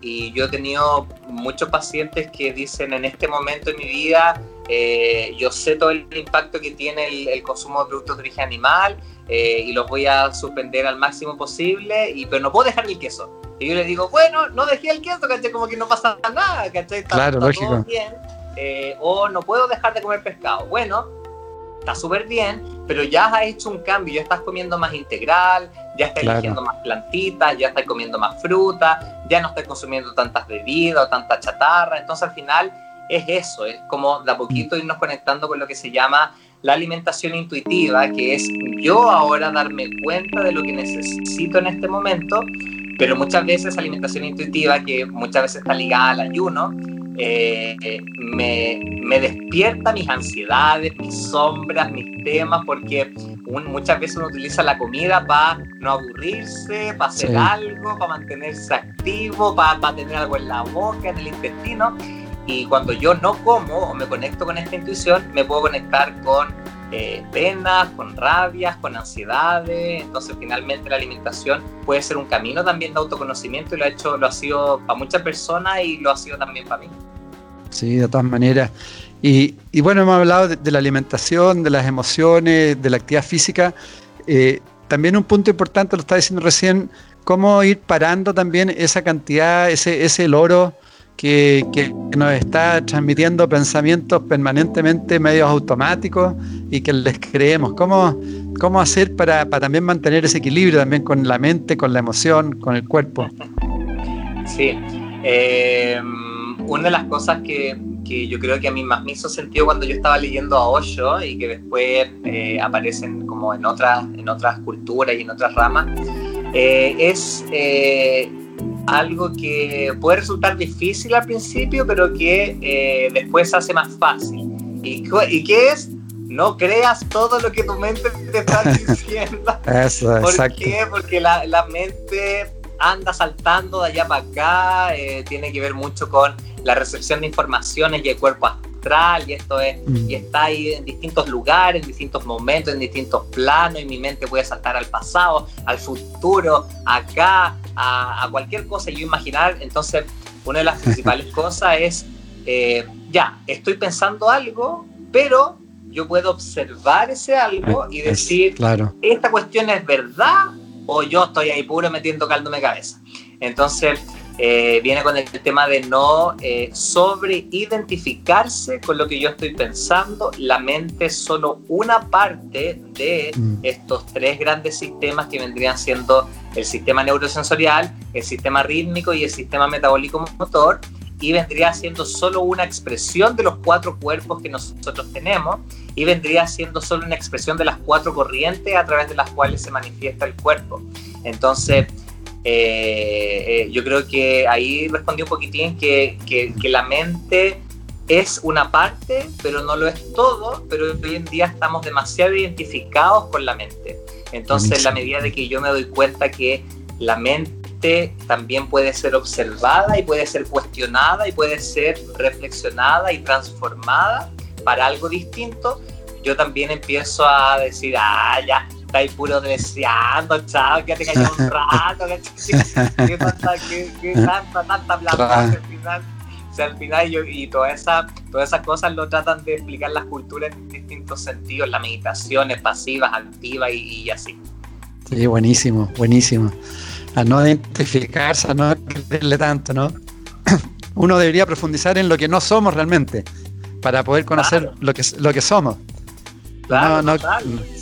S2: y yo he tenido muchos pacientes que dicen en este momento de mi vida, eh, yo sé todo el impacto que tiene el, consumo de productos de origen animal eh, y los voy a suspender al máximo posible, y, pero no puedo dejar el queso. Y yo le digo, bueno, no dejé el queso, ¿cachai? Como que no pasa nada, ¿cachai?
S1: Está, claro, lógico.
S2: bien. Eh, o no puedo dejar de comer pescado. Bueno, está súper bien, pero ya has hecho un cambio, ya estás comiendo más integral, ya estás eligiendo más plantitas, ya estás comiendo más fruta, ya no estás consumiendo tantas bebidas o tanta chatarra. Entonces al final es eso, es como de a poquito irnos conectando con lo que se llama la alimentación intuitiva, que es yo ahora darme cuenta de lo que necesito en este momento pero muchas veces alimentación intuitiva, que muchas veces está ligada al ayuno, eh, me, me, despierta mis ansiedades, mis sombras, mis temas, porque muchas veces uno utiliza la comida para no aburrirse, para hacer algo, para mantenerse activo, para, para tener algo en la boca, en el intestino. Y cuando yo no como o me conecto con esta intuición, me puedo conectar con eh, penas, con rabias, con ansiedades. Entonces, finalmente la alimentación puede ser un camino también de autoconocimiento y lo ha hecho, lo ha sido para muchas personas y lo ha sido también para mí.
S1: Sí, de todas maneras. Y, bueno, hemos hablado de, la alimentación, de las emociones, de la actividad física. Eh, también un punto importante, lo estaba diciendo recién, cómo ir parando también esa cantidad, ese, ese loro que, nos está transmitiendo pensamientos permanentemente medios automáticos y que les creemos. ¿Cómo, cómo hacer para, también mantener ese equilibrio también con la mente, con la emoción, con el cuerpo?
S2: Sí. Eh, una de las cosas que, yo creo que a mí más me hizo sentido cuando yo estaba leyendo a Osho y que después eh, aparecen como en otras, en otras culturas y en otras ramas, eh, es algo que puede resultar difícil al principio, pero que eh, después hace más fácil. ¿Y, ¿Y qué es? No creas todo lo que tu mente te está <laughs> diciendo.
S1: Eso,
S2: ¿Por qué? Porque la, la, mente anda saltando de allá para acá, eh, tiene que ver mucho con la recepción de informaciones y el cuerpo astral y esto es, y está ahí en distintos lugares, en distintos momentos, en distintos planos, y mi mente puede saltar al pasado, al futuro, acá, a, cualquier cosa y yo imaginar. Entonces, una de las <laughs> principales cosas es, eh, ya, estoy pensando algo, pero yo puedo observar ese algo y decir,
S1: claro.
S2: esta cuestión es verdad o yo estoy ahí puro metiendo caldo en mi cabeza. Entonces, eh, viene con el tema de no eh, sobre-identificarse con lo que yo estoy pensando. La mente es solo una parte de mm. estos tres grandes sistemas que vendrían siendo el sistema neurosensorial, el sistema rítmico y el sistema metabólico motor y vendría siendo solo una expresión de los cuatro cuerpos que nosotros tenemos y vendría siendo solo una expresión de las cuatro corrientes a través de las cuales se manifiesta el cuerpo. Entonces, eh, eh, yo creo que ahí respondí un poquitín que, que, la mente es una parte, pero no lo es todo, pero hoy en día estamos demasiado identificados con la mente. Entonces, en la medida de que yo me doy cuenta que la mente también puede ser observada y puede ser cuestionada y puede ser reflexionada y transformada para algo distinto, yo también empiezo a decir, ah, ya, estáis puro deseando, chao, que te cayó un rato, que <laughs> tanta, qué, tanta, tanta plata al final. al final yo, y todas esas todas esas cosas lo tratan de explicar las culturas en distintos sentidos, las meditaciones pasivas, activas y, y así.
S1: Sí, buenísimo, buenísimo. A no identificarse, a no creerle tanto, ¿no? <clears throat> Uno debería profundizar en lo que no somos realmente, para poder conocer lo, que, lo que somos.
S2: Claro,
S1: no,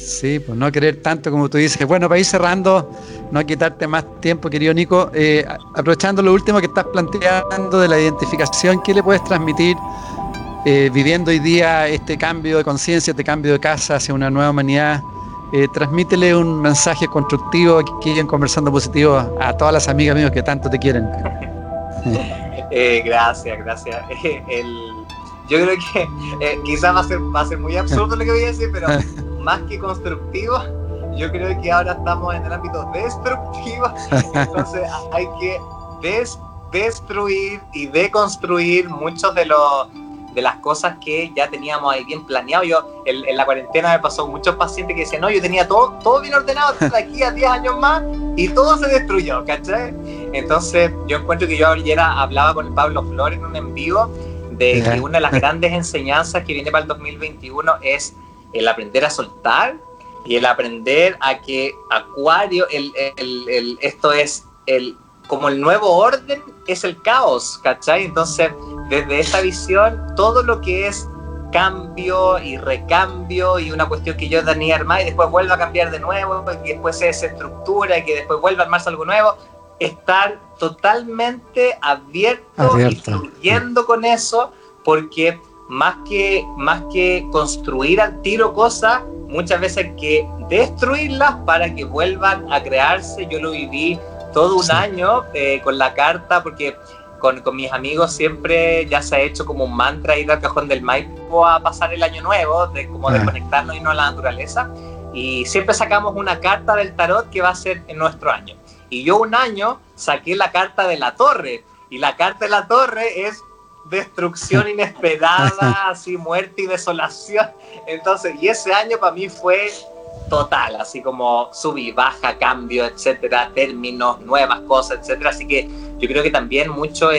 S1: sí, pues no querer tanto como tú dices. Bueno, para ir cerrando, no quitarte más tiempo, querido Nico, eh, aprovechando lo último que estás planteando de la identificación, ¿qué le puedes transmitir eh, viviendo hoy día este cambio de conciencia, este cambio de casa hacia una nueva humanidad? Eh, transmítele un mensaje constructivo aquí en Conversando Positivo a todas las amigas mías que tanto te quieren. <laughs>
S2: gracias, gracias. <laughs> El yo creo que eh, quizás va a, ser, va a ser muy absurdo lo que voy a decir, pero <laughs> más que constructivo, yo creo que ahora estamos en el ámbito destructivo, <laughs> entonces hay que destruir y deconstruir muchos de los de las cosas que ya teníamos ahí bien planeado. Yo en, la cuarentena me pasó muchos pacientes que decían, no, yo tenía todo, todo bien ordenado <laughs> de aquí a 10 años más y todo se destruyó, ¿cachai? Entonces yo encuentro que yo ayer hablaba con el Pablo Flores en un en vivo de que una de las grandes enseñanzas que viene para el 2021 es el aprender a soltar y el aprender a que Acuario, el, el, esto es el, como el nuevo orden, es el caos, ¿cachai? Entonces, desde esta visión, todo lo que es cambio y recambio y una cuestión que yo tenía armada y después vuelve a cambiar de nuevo y después se desestructura y que después vuelve a armarse algo nuevo, estar totalmente abierto, y fluyendo con eso, porque más que, más que construir al tiro cosas, muchas veces hay que destruirlas para que vuelvan a crearse. Yo lo viví todo un año eh, con la carta, porque con, con, mis amigos siempre ya se ha hecho como un mantra ir al cajón del Maipo a pasar el año nuevo, de como de conectarnos y no a la naturaleza. Y siempre sacamos una carta del tarot que va a ser en nuestro año. Y yo un año saqué la carta de la torre. Y la carta de la torre es destrucción <laughs> inesperada, así muerte y desolación. Entonces, y ese año para mí fue total, así como subí, baja, cambio, etcétera, términos, nuevas cosas, etcétera. Así que yo creo que también mucho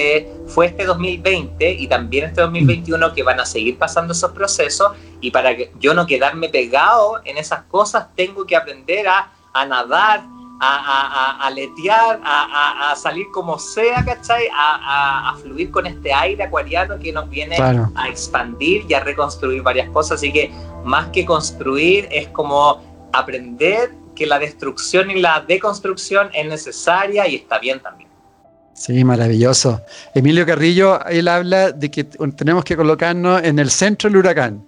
S2: fue este 2020 y también este 2021 que van a seguir pasando esos procesos y para que yo no quedarme pegado en esas cosas, tengo que aprender a, a nadar, a, a, a letear, a, salir como sea, ¿cachai? A, fluir con este aire acuariano que nos viene a expandir y a reconstruir varias cosas. Así que más que construir es como aprender que la destrucción y la deconstrucción es necesaria y está bien también.
S1: Sí, maravilloso. Emilio Carrillo, él habla de que tenemos que colocarnos en el centro del huracán.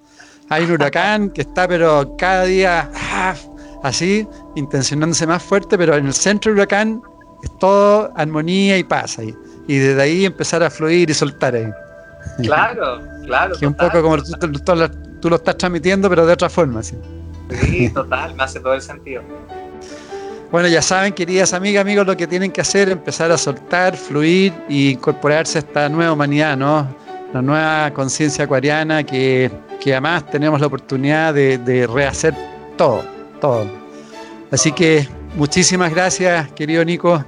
S1: Hay un huracán que está, pero cada día ah, así, intencionándose más fuerte, pero en el centro del huracán es todo armonía y paz ahí. Y desde ahí empezar a fluir y soltar ahí. <laughs>
S2: Claro, claro.
S1: Que un poco como tú, lo estás transmitiendo, pero de otra forma.
S2: Sí. sí, <laughs> total, me hace todo el sentido.
S1: Bueno, ya saben, queridas amigas, amigos, lo que tienen que hacer, empezar a soltar, fluir y incorporarse a esta nueva humanidad, ¿no? la nueva conciencia acuariana que, que, además tenemos la oportunidad de, de rehacer todo, todo. Así que muchísimas gracias, querido Nico.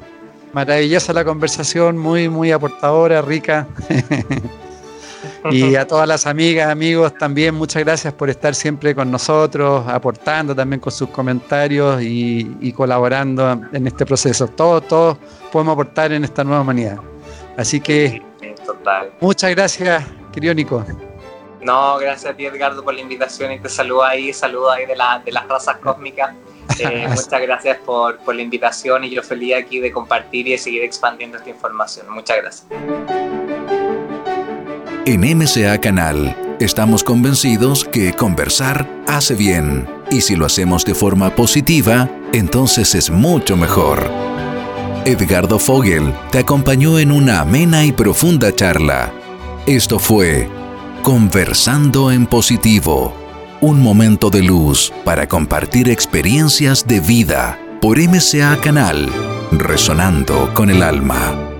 S1: Maravillosa la conversación, muy, muy aportadora, rica. <laughs> y a todas las amigas, amigos, también muchas gracias por estar siempre con nosotros, aportando también con sus comentarios y, colaborando en este proceso. Todos, todos podemos aportar en esta nueva humanidad. Así que muchas gracias, querido Nico.
S2: No, gracias a ti Edgardo por la invitación y te saludo ahí, saludo ahí de, la, de las razas cósmicas. <laughs> Eh, muchas gracias por, por la invitación y yo feliz aquí de compartir y de seguir expandiendo esta información. Muchas gracias.
S4: En MCA Canal estamos convencidos que conversar hace bien y si lo hacemos de forma positiva, entonces es mucho mejor. Edgardo Fogel te acompañó en una amena y profunda charla. Esto fue Conversando en Positivo, un momento de luz para compartir experiencias de vida por MCA Canal, resonando con el alma.